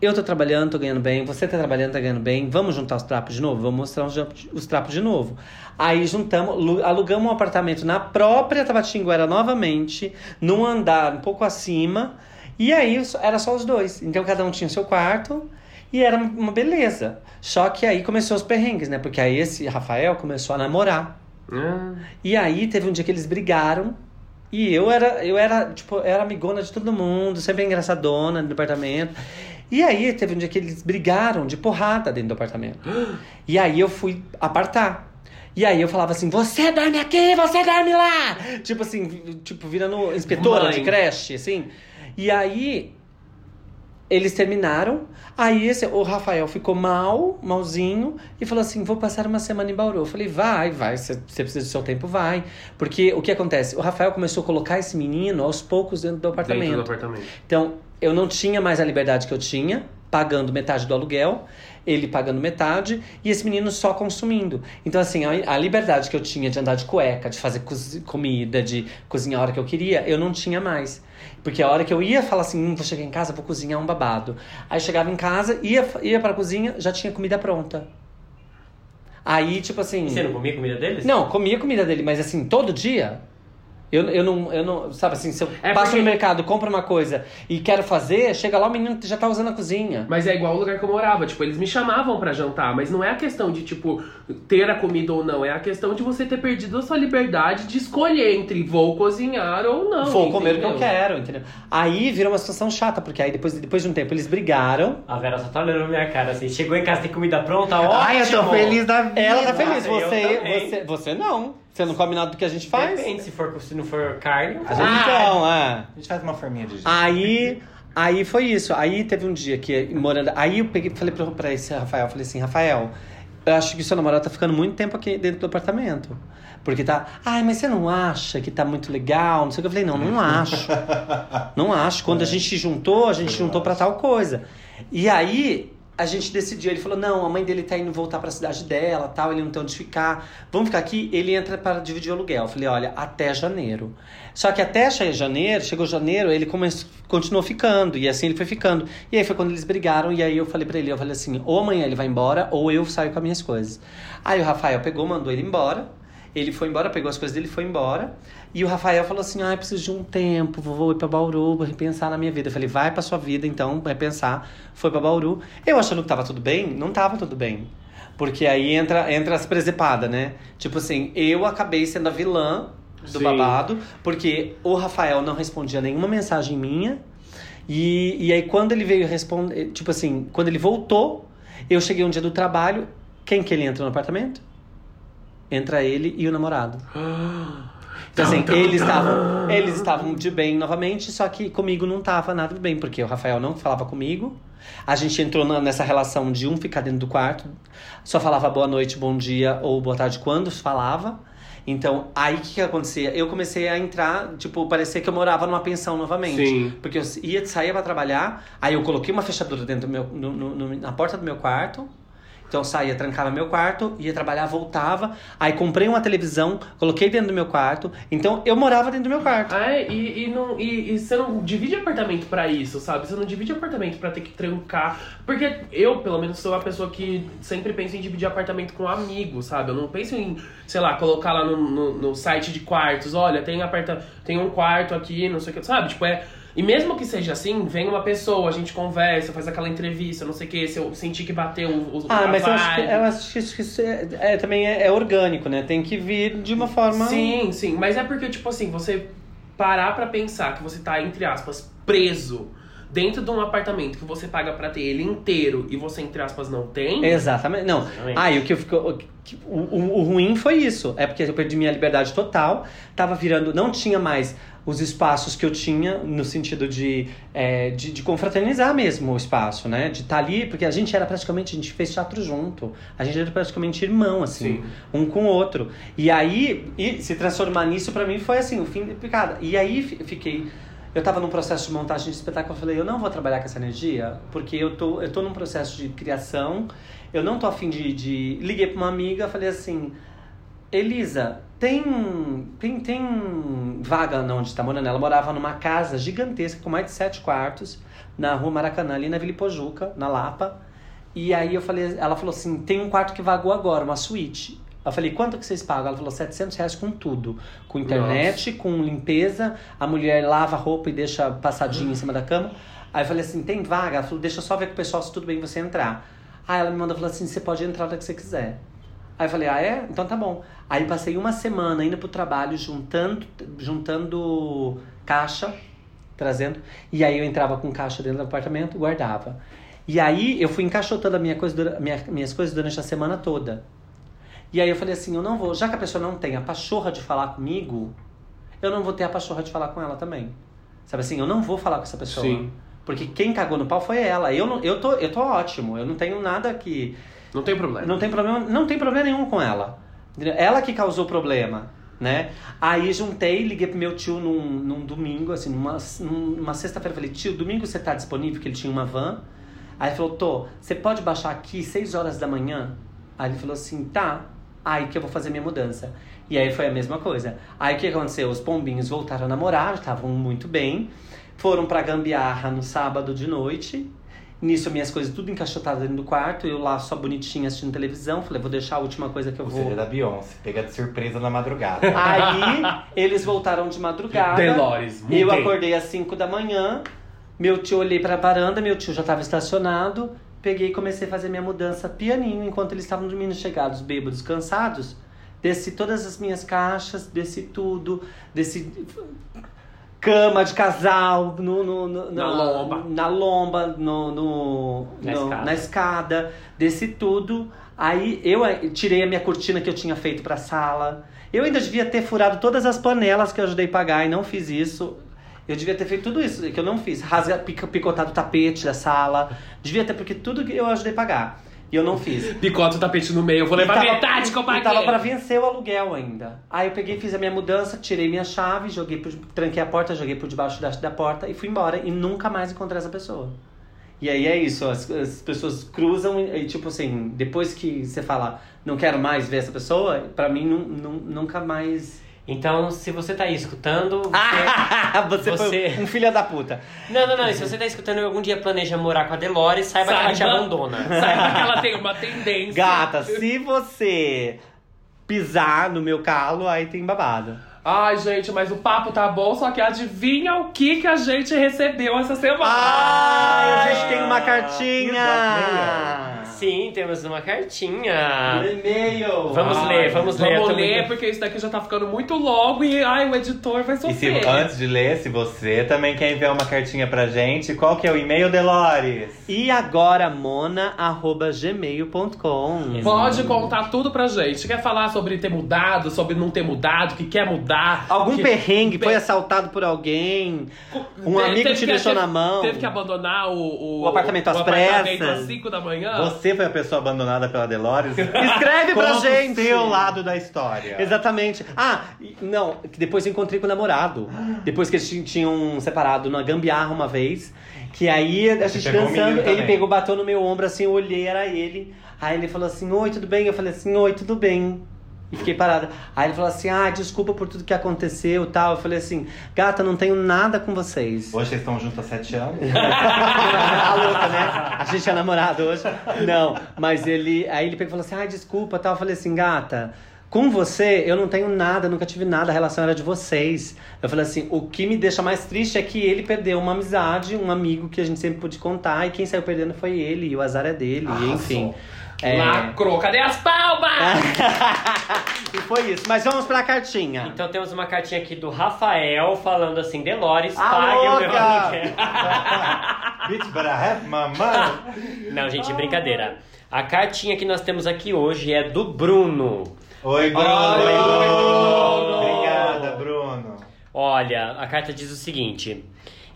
Speaker 4: eu tô trabalhando, tô ganhando bem, você tá trabalhando, tá ganhando bem, vamos juntar os trapos de novo? Vamos mostrar os, os trapos de novo. Aí juntamos, lu- alugamos um apartamento na própria Tabatinguera novamente, num andar um pouco acima. E aí era só os dois. Então cada um tinha seu quarto. E era uma beleza. Só que aí começou os perrengues, né? Porque aí esse Rafael começou a namorar.
Speaker 2: Ah.
Speaker 4: E aí teve um dia que eles brigaram. E eu era, eu era, tipo, era amigona de todo mundo, sempre engraçadona no departamento. E aí teve um dia que eles brigaram de porrada dentro do apartamento. E aí eu fui apartar. E aí eu falava assim, você dorme aqui, você dorme lá! Tipo assim, tipo, virando inspetora
Speaker 2: Mãe.
Speaker 4: de creche, assim. E aí eles terminaram. Aí esse, o Rafael ficou mal, malzinho, e falou assim: vou passar uma semana em Bauru. Eu falei, vai, vai, você precisa do seu tempo, vai. Porque o que acontece? O Rafael começou a colocar esse menino aos poucos dentro do apartamento.
Speaker 2: Dentro do apartamento.
Speaker 4: Então, eu não tinha mais a liberdade que eu tinha, pagando metade do aluguel, ele pagando metade, e esse menino só consumindo. Então, assim, a, a liberdade que eu tinha de andar de cueca, de fazer comida, de cozinhar a hora que eu queria, eu não tinha mais. Porque a hora que eu ia falar assim, hum, vou chegar em casa, vou cozinhar um babado. Aí chegava em casa, ia, ia pra cozinha, já tinha comida pronta. Aí, tipo assim.
Speaker 1: E você não comia comida deles?
Speaker 4: Não, comia comida dele, mas assim, todo dia. Eu, eu, não, eu não. Sabe assim, se eu
Speaker 2: É
Speaker 4: passo
Speaker 2: porque-
Speaker 4: no mercado, compro uma coisa e quero fazer, chega lá, o menino já tá usando a cozinha.
Speaker 2: Mas é igual o lugar que eu morava. Tipo, eles me chamavam pra jantar. Mas não é a questão de, tipo, ter a comida ou não. É a questão de você ter perdido a sua liberdade de escolher entre vou cozinhar ou não.
Speaker 4: Vou comer o que
Speaker 2: entendeu?
Speaker 4: eu quero, entendeu? Aí virou uma situação chata, porque aí depois, depois de um tempo eles brigaram.
Speaker 1: A Vera só tá olhando na minha cara assim. Chegou em casa, tem comida pronta, ótimo.
Speaker 5: Ai, eu tô feliz da vida.
Speaker 4: Ela tá feliz, você, você, você não. Você não come nada do que a gente faz?
Speaker 1: Depende, se, for, se não for carne.
Speaker 3: A gente,
Speaker 4: Então, é.
Speaker 3: a gente faz uma forminha de
Speaker 4: Aí, aí foi isso. Aí teve um dia que, morando. Aí eu peguei, falei pra, pra esse Rafael, falei assim, Rafael, eu acho que seu namorado tá ficando muito tempo aqui dentro do apartamento. Porque tá. Ai, mas você não acha que tá muito legal? Não sei o que. Eu falei, não, não acho. Não acho. Quando a gente se juntou, a gente juntou pra tal coisa. E aí. A gente decidiu, ele falou: não, a mãe dele tá indo voltar pra cidade dela, tal, ele não tem onde ficar. Vamos ficar aqui? Ele entra para dividir o aluguel. Eu falei: olha, até janeiro. Só que até janeiro, chegou janeiro, ele começou, continuou ficando. E assim ele foi ficando. E aí foi quando eles brigaram. E aí eu falei pra ele: eu falei assim, ou amanhã ele vai embora, ou eu saio com as minhas coisas. Aí o Rafael pegou, mandou ele embora. Ele foi embora, pegou as coisas dele e foi embora. E o Rafael falou assim: ah, eu preciso de um tempo, vou, ir pra Bauru, vou repensar na minha vida. Eu falei: vai pra sua vida então, vai pensar. Foi pra Bauru. Eu achando que tava tudo bem, não tava tudo bem. Porque aí entra, entra as presepadas, né? Tipo assim, eu acabei sendo a vilã do
Speaker 2: Sim.
Speaker 4: babado, porque o Rafael não respondia nenhuma mensagem minha. E, e aí, quando ele veio responder, tipo assim, quando ele voltou, eu cheguei um dia do trabalho, quem que ele entra no apartamento? Entra ele e o namorado. Então, assim, eles estavam eles estavam de bem novamente, só que comigo não tava nada de bem, porque o Rafael não falava comigo. A gente entrou na- nessa relação de um ficar dentro do quarto, só falava boa noite, bom dia ou boa tarde quando falava. Então, aí o que, que acontecia? Eu comecei a entrar, tipo, parecia que eu morava numa pensão novamente.
Speaker 2: Sim.
Speaker 4: Porque eu ia sair pra trabalhar, aí eu coloquei uma fechadura dentro do meu, no- no- na porta do meu quarto. Então eu saía, trancava meu quarto, ia trabalhar, voltava. Aí comprei uma televisão, coloquei dentro do meu quarto. Então eu morava dentro do meu quarto.
Speaker 2: É, e, e, não, e, e você não divide apartamento pra isso, sabe? Você não divide apartamento pra ter que trancar. Porque eu, pelo menos, sou a pessoa que sempre penso em dividir apartamento com amigos, sabe? Eu não penso em, sei lá, colocar lá no, no, no site de quartos, olha, tem, aparta tem um quarto aqui, não sei o que, sabe? Tipo, é. E mesmo que seja assim, vem uma pessoa, a gente conversa, faz aquela entrevista, não sei o que, se eu sentir que bateu o, o
Speaker 4: Ah, mas eu acho que, eu acho que isso é, é- também é, é orgânico, né? Tem que vir de uma forma.
Speaker 2: Sim, sim. Mas é porque, tipo assim, você parar pra pensar que você tá, entre aspas, preso dentro de um apartamento que você paga pra ter ele inteiro e você, entre aspas, não tem.
Speaker 4: Exatamente. Não.
Speaker 1: Exatamente.
Speaker 4: Ah, o que eu fico. O, o, o- ruim foi isso. É porque eu perdi minha liberdade total. Tava virando. Não tinha mais os espaços que eu tinha, no sentido de, é, de, de confraternizar mesmo o espaço, né? De estar ali, porque a gente era praticamente, a gente fez teatro junto. A gente era praticamente irmão, assim,
Speaker 2: Sim.
Speaker 4: um com o outro. E aí, e se transformar nisso pra mim foi assim, o fim de picada. E aí fi- fiquei. Eu tava num processo de montagem de espetáculo, eu falei, eu não vou trabalhar com essa energia, porque eu tô, eu tô num processo de criação, eu não tô afim de, de... Liguei pra uma amiga, falei assim, Elisa, tem, tem, tem vaga onde tá morando? Ela morava numa casa gigantesca, com mais de sete quartos, na rua Maracanã, ali na Vila Ipojuca, na Lapa. E aí eu falei, ela falou assim, tem um quarto que vagou agora, uma suíte. Eu falei, quanto que vocês pagam? Ela falou, 700 reais com tudo. Com internet, com limpeza, a mulher lava a roupa e deixa passadinho em cima da cama. Aí eu falei assim, tem vaga? Ela falou, deixa só ver com o pessoal se tudo bem você entrar. Aí ela me mandou, falou assim, você pode entrar a hora que você quiser. Aí eu falei, ah é? Então tá bom. Aí passei uma semana indo pro trabalho, juntando, juntando caixa, trazendo. E aí eu entrava com caixa dentro do apartamento, guardava. E aí eu fui encaixotando a minha coisa, minha, minhas coisas durante a semana toda. E aí eu falei assim, eu não vou, já que a pessoa não tem a pachorra de falar comigo, eu não vou ter a pachorra de falar com ela também. Sabe assim, eu não vou falar com essa pessoa.
Speaker 2: Sim.
Speaker 4: Porque quem cagou no pau foi ela. Eu, não, eu, tô, eu tô ótimo, eu não tenho nada que...
Speaker 2: Não tem problema.
Speaker 4: Não tem problema, não tem problema nenhum com ela. Ela que causou o problema, né? Aí juntei, liguei pro meu tio num, num domingo, assim, numa, numa sexta-feira. Falei, tio, domingo você tá disponível? Que ele tinha uma van. Aí falou, tô, você pode baixar aqui 6 horas da manhã? Aí ele falou assim, tá. Aí que eu vou fazer minha mudança. E aí foi a mesma coisa. Aí o que aconteceu? Os pombinhos voltaram a namorar, estavam muito bem. Foram pra Gambiarra no sábado de noite. Nisso, minhas coisas tudo encaixotadas dentro do quarto. Eu lá só bonitinha assistindo televisão. Falei, vou deixar a última coisa que eu
Speaker 3: Ou
Speaker 4: vou.
Speaker 3: seja, da Beyoncé. Pega de surpresa na madrugada.
Speaker 4: Aí eles voltaram de madrugada.
Speaker 2: Delores,
Speaker 4: Eu acordei às 5 da manhã. Meu tio olhei pra varanda, meu tio já estava estacionado. Peguei e comecei a fazer minha mudança pianinho enquanto eles estavam dormindo chegados, bêbados, cansados. Desci todas as minhas caixas, desci tudo, desci cama de casal no, no- no-
Speaker 2: Na lomba.
Speaker 4: na lomba, no, no-
Speaker 1: Na
Speaker 4: no-
Speaker 1: escada.
Speaker 4: na escada, desci tudo. Aí eu eh, tirei a minha cortina que eu tinha feito pra sala. Eu ainda devia ter furado todas as panelas que eu ajudei a pagar e não fiz isso. Eu devia ter feito tudo isso que eu não fiz. Rasga, picotado o tapete da sala. Devia ter, porque tudo que eu ajudei a pagar. E eu não fiz.
Speaker 2: Picota o tapete no meio, eu vou levar
Speaker 4: E tava-
Speaker 2: metade que eu
Speaker 4: e
Speaker 2: paguei.
Speaker 4: tava pra vencer o aluguel ainda. Aí eu peguei, fiz a minha mudança, tirei minha chave, joguei por, tranquei a porta, joguei por debaixo da, da porta e fui embora. E nunca mais encontrei essa pessoa. E aí é isso, as, as pessoas cruzam e, tipo assim, depois que você fala, não quero mais ver essa pessoa, pra mim nu, nu- nunca mais.
Speaker 1: Então, se você tá aí escutando. você-
Speaker 4: Ah, você,
Speaker 1: Você-
Speaker 4: foi um filho da puta.
Speaker 1: Não, não, não. e Se você tá escutando e algum dia planeja morar com a Delores, saiba, que ela te
Speaker 2: Saiba-
Speaker 1: abandona.
Speaker 2: Saiba que ela tem uma tendência.
Speaker 4: Gata, se você pisar no meu calo, aí tem babado.
Speaker 2: Ai, gente, mas o papo tá bom, só que adivinha o que, que a gente recebeu essa semana?
Speaker 4: Ai, a gente tem uma
Speaker 3: Ah,
Speaker 4: cartinha!
Speaker 1: Sim, temos uma cartinha.
Speaker 4: e-mail!
Speaker 1: Vamos
Speaker 2: Ai,
Speaker 1: ler, vamos ler.
Speaker 2: Vamos ler,
Speaker 1: muito-
Speaker 2: porque isso daqui já tá ficando muito longo e ai, o editor vai
Speaker 3: E se,
Speaker 2: sofrer.
Speaker 3: antes de ler, se você também quer enviar uma cartinha pra gente, qual que é o e-mail, Delores?
Speaker 4: E agora, mona.gmail.com.
Speaker 2: Pode contar tudo pra gente. Quer falar sobre ter mudado, sobre não ter mudado, que quer mudar?
Speaker 4: Algum
Speaker 2: que...
Speaker 4: perrengue,
Speaker 2: Pe-
Speaker 4: foi assaltado por alguém, um
Speaker 2: Te-
Speaker 4: amigo
Speaker 2: teve
Speaker 4: te
Speaker 2: que-
Speaker 4: deixou
Speaker 2: teve-
Speaker 4: na mão.
Speaker 2: Teve que abandonar o, o,
Speaker 4: O apartamento às
Speaker 2: o apartamento
Speaker 4: pressas.
Speaker 2: às 5 da manhã.
Speaker 3: Você você foi a pessoa abandonada pela Delores,
Speaker 4: Escreve pra
Speaker 3: conta
Speaker 4: gente!
Speaker 3: o seu lado da história.
Speaker 4: Exatamente. Ah, não, que depois eu encontrei com o namorado. Depois que eles ti- tinham separado na gambiarra uma vez. Que aí a gente
Speaker 3: pegou o
Speaker 4: dançando,
Speaker 3: menino
Speaker 4: ele
Speaker 3: também.
Speaker 4: pegou, bateu no meu ombro assim, eu olhei, era ele. Aí ele falou assim: Oi, tudo bem? Eu falei assim: Oi, tudo bem. E fiquei parada. Aí ele falou assim: Ah, desculpa por tudo que aconteceu e tal. Eu falei assim: Gata, não tenho nada com vocês.
Speaker 3: Hoje vocês estão juntos há sete anos.
Speaker 4: a louca, né? A gente é namorado hoje. Não, mas ele. Aí ele pegou e falou assim: ai, desculpa tal. Eu falei assim, gata. Com você, eu não tenho nada, nunca tive nada, a relação era de vocês. Eu falei assim: o que me deixa mais triste é que ele perdeu uma amizade, um amigo que a gente sempre pôde contar, e quem saiu perdendo foi ele, e o azar é dele, e enfim. É,
Speaker 2: Lacrou, cadê as palmas?
Speaker 4: e foi isso. Mas vamos pra cartinha.
Speaker 1: Então temos uma cartinha aqui do Rafael falando assim: Delores,
Speaker 4: Ah,
Speaker 1: pague o meu
Speaker 4: louca!
Speaker 1: aluguel.
Speaker 3: Bitch, but I have my money.
Speaker 1: Não, gente, brincadeira. A cartinha que nós temos aqui hoje é do Bruno.
Speaker 3: Oi, Bruno.
Speaker 2: Oi, Bruno.
Speaker 3: Obrigada, Bruno.
Speaker 1: Olha, a carta diz o seguinte: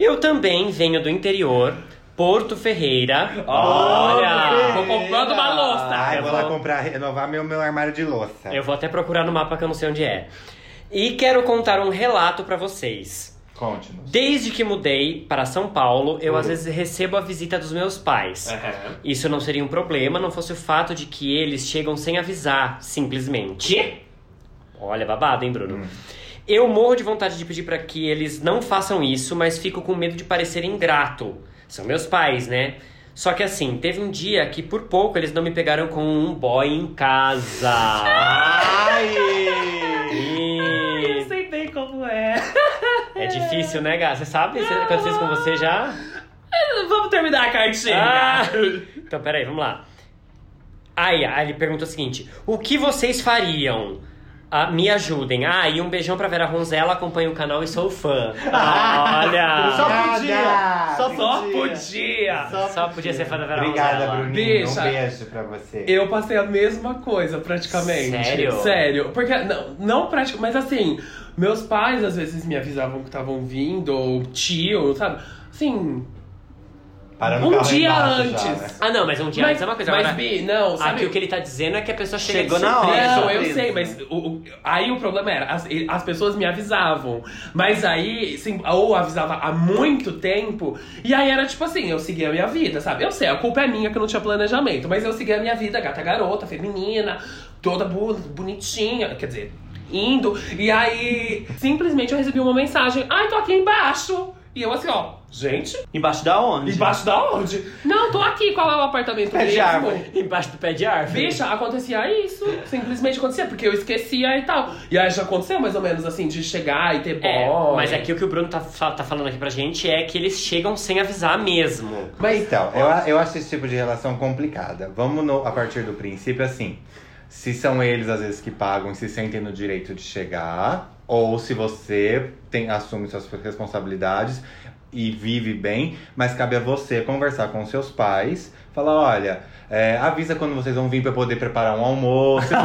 Speaker 1: Eu também venho do interior, Porto Ferreira. Olha!
Speaker 2: Vou comprando uma louça.
Speaker 3: Ai,
Speaker 1: Eu
Speaker 3: vou lá
Speaker 1: vou-
Speaker 3: comprar, renovar meu, meu armário de louça.
Speaker 1: Eu vou até procurar no mapa que eu não sei onde é. E quero contar um relato pra vocês.
Speaker 3: Conte-nos.
Speaker 1: Desde que mudei para São Paulo, eu às vezes recebo a visita dos meus pais.
Speaker 2: Aham.
Speaker 1: Isso não seria um problema, não fosse o fato de que eles chegam sem avisar, simplesmente. Olha, babado, hein, Bruno? Eu morro de vontade de pedir pra que eles não façam isso, mas fico com medo de parecer ingrato. São meus pais, né? Só que assim, teve um dia que por pouco eles não me pegaram com um boy em casa.
Speaker 3: Ai!
Speaker 1: E...
Speaker 2: Eu sei bem como é.
Speaker 1: É difícil, né, Gá? Você sabe? Você- Aconteceu com você já?
Speaker 2: Vamos terminar a cartinha.
Speaker 1: Ah! Então, peraí, vamos lá. Aí, aí ele pergunta o seguinte: O que vocês fariam? Ah, me ajudem. Ah, e um beijão pra Vera Ronzella, acompanho o canal e sou fã. Olha!
Speaker 4: Só podia! Só
Speaker 2: Só
Speaker 4: podia!
Speaker 2: podia.
Speaker 1: Só podia ser fã da Vera
Speaker 3: Obrigada,
Speaker 1: Ronzella.
Speaker 3: Bruninho.
Speaker 2: Bicha.
Speaker 3: Um beijo pra você.
Speaker 2: Eu passei a mesma coisa, praticamente.
Speaker 1: Sério?
Speaker 2: Sério. Porque, não, não praticamente, mas assim, meus pais às vezes me avisavam que estavam vindo, ou tio, sabe? Assim,
Speaker 3: Para no
Speaker 2: um dia
Speaker 3: embaixo
Speaker 2: antes.
Speaker 3: já, né?
Speaker 1: Ah, não, mas um dia antes é uma coisa.
Speaker 2: Mas, Bi, não, sabe?
Speaker 1: aqui o que ele tá dizendo é que a pessoa chega
Speaker 4: Chegou na hora.
Speaker 2: Não, eu sei, mas o, o- aí o problema era, as, as pessoas me avisavam. Mas aí, sim, ou avisava há muito tempo, e aí era tipo assim, eu seguia a minha vida, sabe? Eu sei, a culpa é minha que eu não tinha planejamento, mas eu seguia a minha vida, gata garota, feminina, toda bonitinha, quer dizer, indo. E aí, simplesmente eu recebi uma mensagem, ai, tô aqui embaixo. E eu assim, ó, gente,
Speaker 4: Embaixo da onde?
Speaker 2: embaixo da onde? Não, tô aqui, qual é o apartamento
Speaker 4: Pé de
Speaker 2: mesmo?
Speaker 4: árvore.
Speaker 1: Embaixo do pé de árvore.
Speaker 2: Bicha, acontecia isso. Simplesmente acontecia, porque eu esquecia e tal. E aí já aconteceu mais ou menos assim, de chegar e ter
Speaker 1: É,
Speaker 2: boy.
Speaker 1: mas aqui o que o Bruno tá, fa- tá falando aqui pra gente é que eles chegam sem avisar mesmo.
Speaker 2: Mas
Speaker 3: Então, eu, eu acho esse tipo de relação complicada. Vamos no- a partir do princípio assim. Se são eles, às vezes, que pagam e se sentem no direito de chegar, ou se você tem, assume suas responsabilidades e vive bem, mas cabe a você conversar com seus pais, falar, olha, é, avisa quando vocês vão vir eu poder preparar um almoço.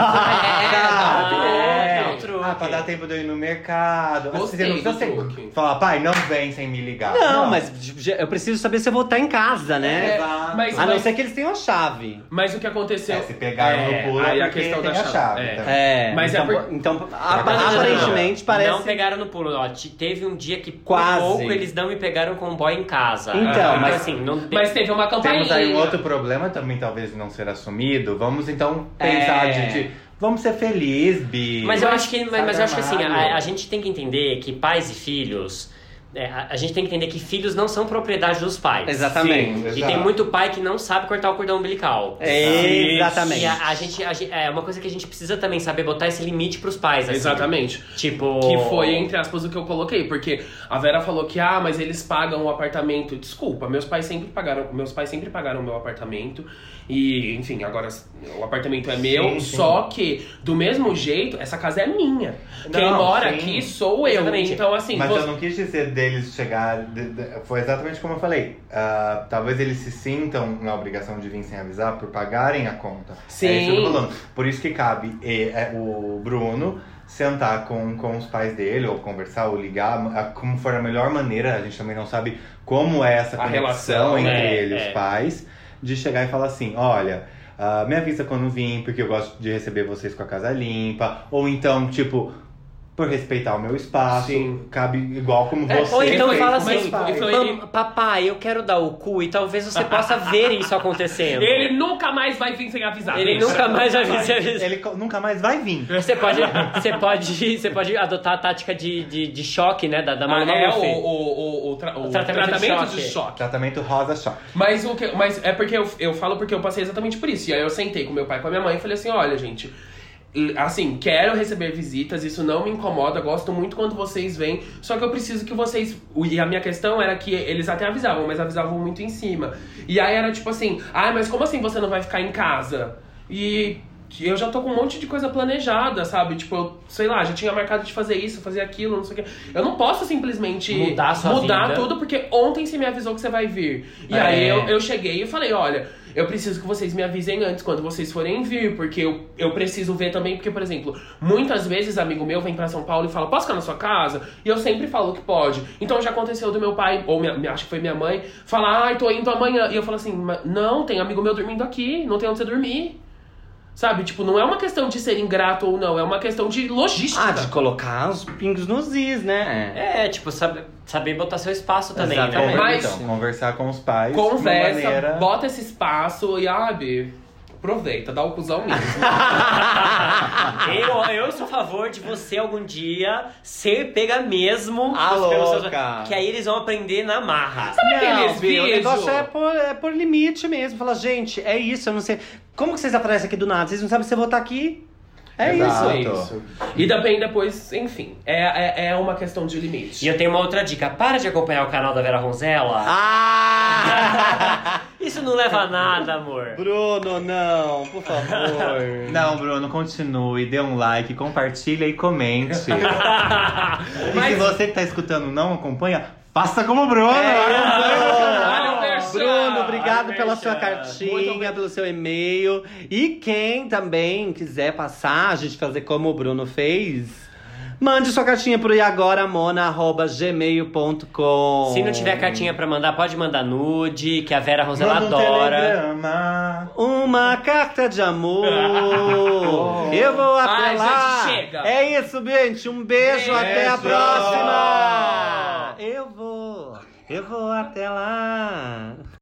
Speaker 1: É. dá um truque.
Speaker 3: Ah, pra dar tempo de eu ir no mercado.
Speaker 2: Gostei
Speaker 3: você não precisa ser- falar, pai, não vem sem me ligar.
Speaker 4: Não, mas eu preciso saber se eu vou estar em casa, né?
Speaker 2: É,
Speaker 3: Exato.
Speaker 2: mas,
Speaker 4: A não
Speaker 2: mas,
Speaker 4: ser que eles tenham a chave.
Speaker 2: mas o que aconteceu.
Speaker 3: É, se pegaram
Speaker 2: É,
Speaker 3: no pulo,
Speaker 2: aí a
Speaker 3: porque
Speaker 2: questão
Speaker 3: tem
Speaker 2: da
Speaker 3: a
Speaker 2: chave,
Speaker 3: chave.
Speaker 2: é.
Speaker 3: também.
Speaker 4: É,
Speaker 2: Mas é
Speaker 4: então,
Speaker 2: por-
Speaker 4: então aparentemente
Speaker 1: não,
Speaker 4: parece.
Speaker 1: Não pegaram no pulo, ó. Te- Teve um dia que por
Speaker 4: Quase.
Speaker 1: pouco eles não me pegaram com um boy em casa.
Speaker 4: Então,
Speaker 1: Ah,
Speaker 4: mas-
Speaker 1: assim, não te-
Speaker 2: Mas teve uma campainha.
Speaker 3: Temos aí um outro problema também, talvez não ser assumido. Vamos então pensar
Speaker 4: É.
Speaker 3: de, de- Vamos ser felizes, Bi.
Speaker 1: Mas eu acho que, mas, mas eu acho que assim, a, a gente tem que entender que pais e filhos. É, a, a gente tem que entender que filhos não são propriedade dos pais.
Speaker 4: Exatamente.
Speaker 3: Sim,
Speaker 1: E tem muito pai que não sabe cortar o cordão umbilical.
Speaker 4: É, exatamente.
Speaker 1: E a, a gente, a é uma coisa que a gente precisa também saber botar esse limite pros pais, assim.
Speaker 2: Exatamente.
Speaker 1: Tipo.
Speaker 2: Que foi, entre aspas, o que eu coloquei. Porque a Vera falou que, ah, mas eles pagam o apartamento. Desculpa, meus pais sempre pagaram. Meus pais sempre pagaram o meu apartamento. E, enfim, agora o apartamento é meu.
Speaker 3: Sim, sim.
Speaker 2: Só que, do mesmo jeito, essa casa é minha. Quem
Speaker 3: Não,
Speaker 2: mora
Speaker 3: sim.
Speaker 2: aqui sou eu.
Speaker 1: Exatamente.
Speaker 2: Então, assim,
Speaker 3: Mas
Speaker 2: você-
Speaker 3: eu não quis dizer deles chegar. de- de- foi exatamente como eu falei. Ah, talvez eles se sintam na obrigação de vir sem avisar por pagarem a conta.
Speaker 2: Sim.
Speaker 3: É isso que eu tô falando. Por isso que cabe e- é, o Bruno sentar com, com os pais dele, ou conversar, ou ligar, a- como for a melhor maneira. A gente também não sabe como é essa conexão
Speaker 2: relação,
Speaker 3: entre
Speaker 1: é,
Speaker 3: ele e
Speaker 1: é.
Speaker 3: os pais, de chegar e falar assim: olha. ah, me avisa quando vim, porque eu gosto de receber vocês com a casa limpa. Ou então, tipo, por respeitar o meu espaço,
Speaker 2: Sim.
Speaker 3: cabe igual como
Speaker 2: É,
Speaker 3: você.
Speaker 1: Ou então fala
Speaker 2: mas
Speaker 1: assim,
Speaker 2: foi, foi
Speaker 1: "Mam-
Speaker 2: ele-
Speaker 1: papai, eu quero dar o cu e talvez você possa ver isso acontecendo.
Speaker 2: Ele nunca mais vai vir sem avisar.
Speaker 1: Ele nunca mais vai vir.
Speaker 3: Ele co- nunca mais vai vir.
Speaker 1: Você pode, você pode, você pode adotar a tática de, de, de choque, né? Da, da
Speaker 2: Ah, é o, o, o, o, tra- o
Speaker 1: tratamento
Speaker 2: tratamento,
Speaker 1: de
Speaker 2: de,
Speaker 1: choque.
Speaker 2: choque.
Speaker 3: Tratamento rosa choque.
Speaker 2: Mas, o que, mas é porque eu, eu falo porque eu passei exatamente por isso. E aí eu sentei com meu pai e com a minha mãe e falei assim: olha, gente. Assim, quero receber visitas, isso não me incomoda, gosto muito quando vocês vêm, só que eu preciso que vocês. E a minha questão era que eles até avisavam, mas avisavam muito em cima. E aí era tipo assim: ah, mas como assim você não vai ficar em casa? E eu já tô com um monte de coisa planejada, sabe? Tipo, eu, sei lá, já tinha marcado de fazer isso, fazer aquilo, não sei o quê. Eu não posso simplesmente
Speaker 1: Mudar
Speaker 2: mudar
Speaker 1: vida.
Speaker 2: tudo, porque ontem você me avisou que você vai vir. E
Speaker 1: É.
Speaker 2: aí eu, eu cheguei e falei, olha, eu preciso que vocês me avisem antes quando vocês forem vir, porque eu, eu preciso ver também, porque, por exemplo, muitas vezes amigo meu vem pra São Paulo e fala, posso ficar na sua casa? E eu sempre falo que pode. Então já aconteceu do meu pai, ou minha, acho que foi minha mãe, falar, ai, tô indo amanhã. E eu falo assim, "Mas não, tem amigo meu dormindo aqui, não tem onde você dormir. Sabe, tipo, não é uma questão de ser ingrato ou não, é uma questão de logística.
Speaker 4: Ah, de colocar os pingos nos is, né?
Speaker 1: É, tipo, saber, saber botar seu espaço também,
Speaker 4: Exatamente.
Speaker 1: né?
Speaker 2: Mas-
Speaker 3: Então, conversar com os pais.
Speaker 2: Conversa,
Speaker 3: maneira...
Speaker 2: bota esse espaço e, ah, Bi, aproveita, dá o cuzão mesmo.
Speaker 1: eu, eu sou a favor de você algum dia ser pega mesmo.
Speaker 4: Ah,
Speaker 1: seus-
Speaker 4: louca.
Speaker 1: Que aí eles vão aprender na marra.
Speaker 2: Sabe aqueles
Speaker 4: Não, o
Speaker 2: vídeos?
Speaker 4: negócio é por, é por limite mesmo. Fala, gente, é isso, eu não sei. Como que vocês aparecem aqui do nada? Vocês não sabem se eu vou estar aqui? É
Speaker 3: Exato.
Speaker 4: isso.
Speaker 2: É isso. E também depois, enfim, é, é, é uma questão de limite.
Speaker 1: E eu tenho uma outra dica. Para de acompanhar o canal da Vera Ronzella.
Speaker 4: Ah!
Speaker 1: Isso não leva a nada, amor.
Speaker 4: Bruno, não, por favor.
Speaker 3: Não, Bruno, continue, dê um like, compartilha e comente. E se você que tá escutando não acompanha, faça como o Bruno.
Speaker 2: Olha o merchan.
Speaker 4: Bruno, obrigado pela sua cartinha, pelo seu e-mail. E quem também quiser passar, a gente fazer como o Bruno fez, mande sua cartinha pro iagoramona.gmail.com.
Speaker 1: Se não tiver cartinha pra mandar, pode mandar nude, que a Vera Rosella
Speaker 3: Manda um
Speaker 1: adora.
Speaker 3: telegrama.
Speaker 4: Uma carta de amor. Eu vou até
Speaker 2: Ai,
Speaker 4: lá.
Speaker 2: gente, chega.
Speaker 4: É isso, gente. Um beijo, até a
Speaker 3: Beijo.
Speaker 4: próxima. Eu vou. Eu vou até lá.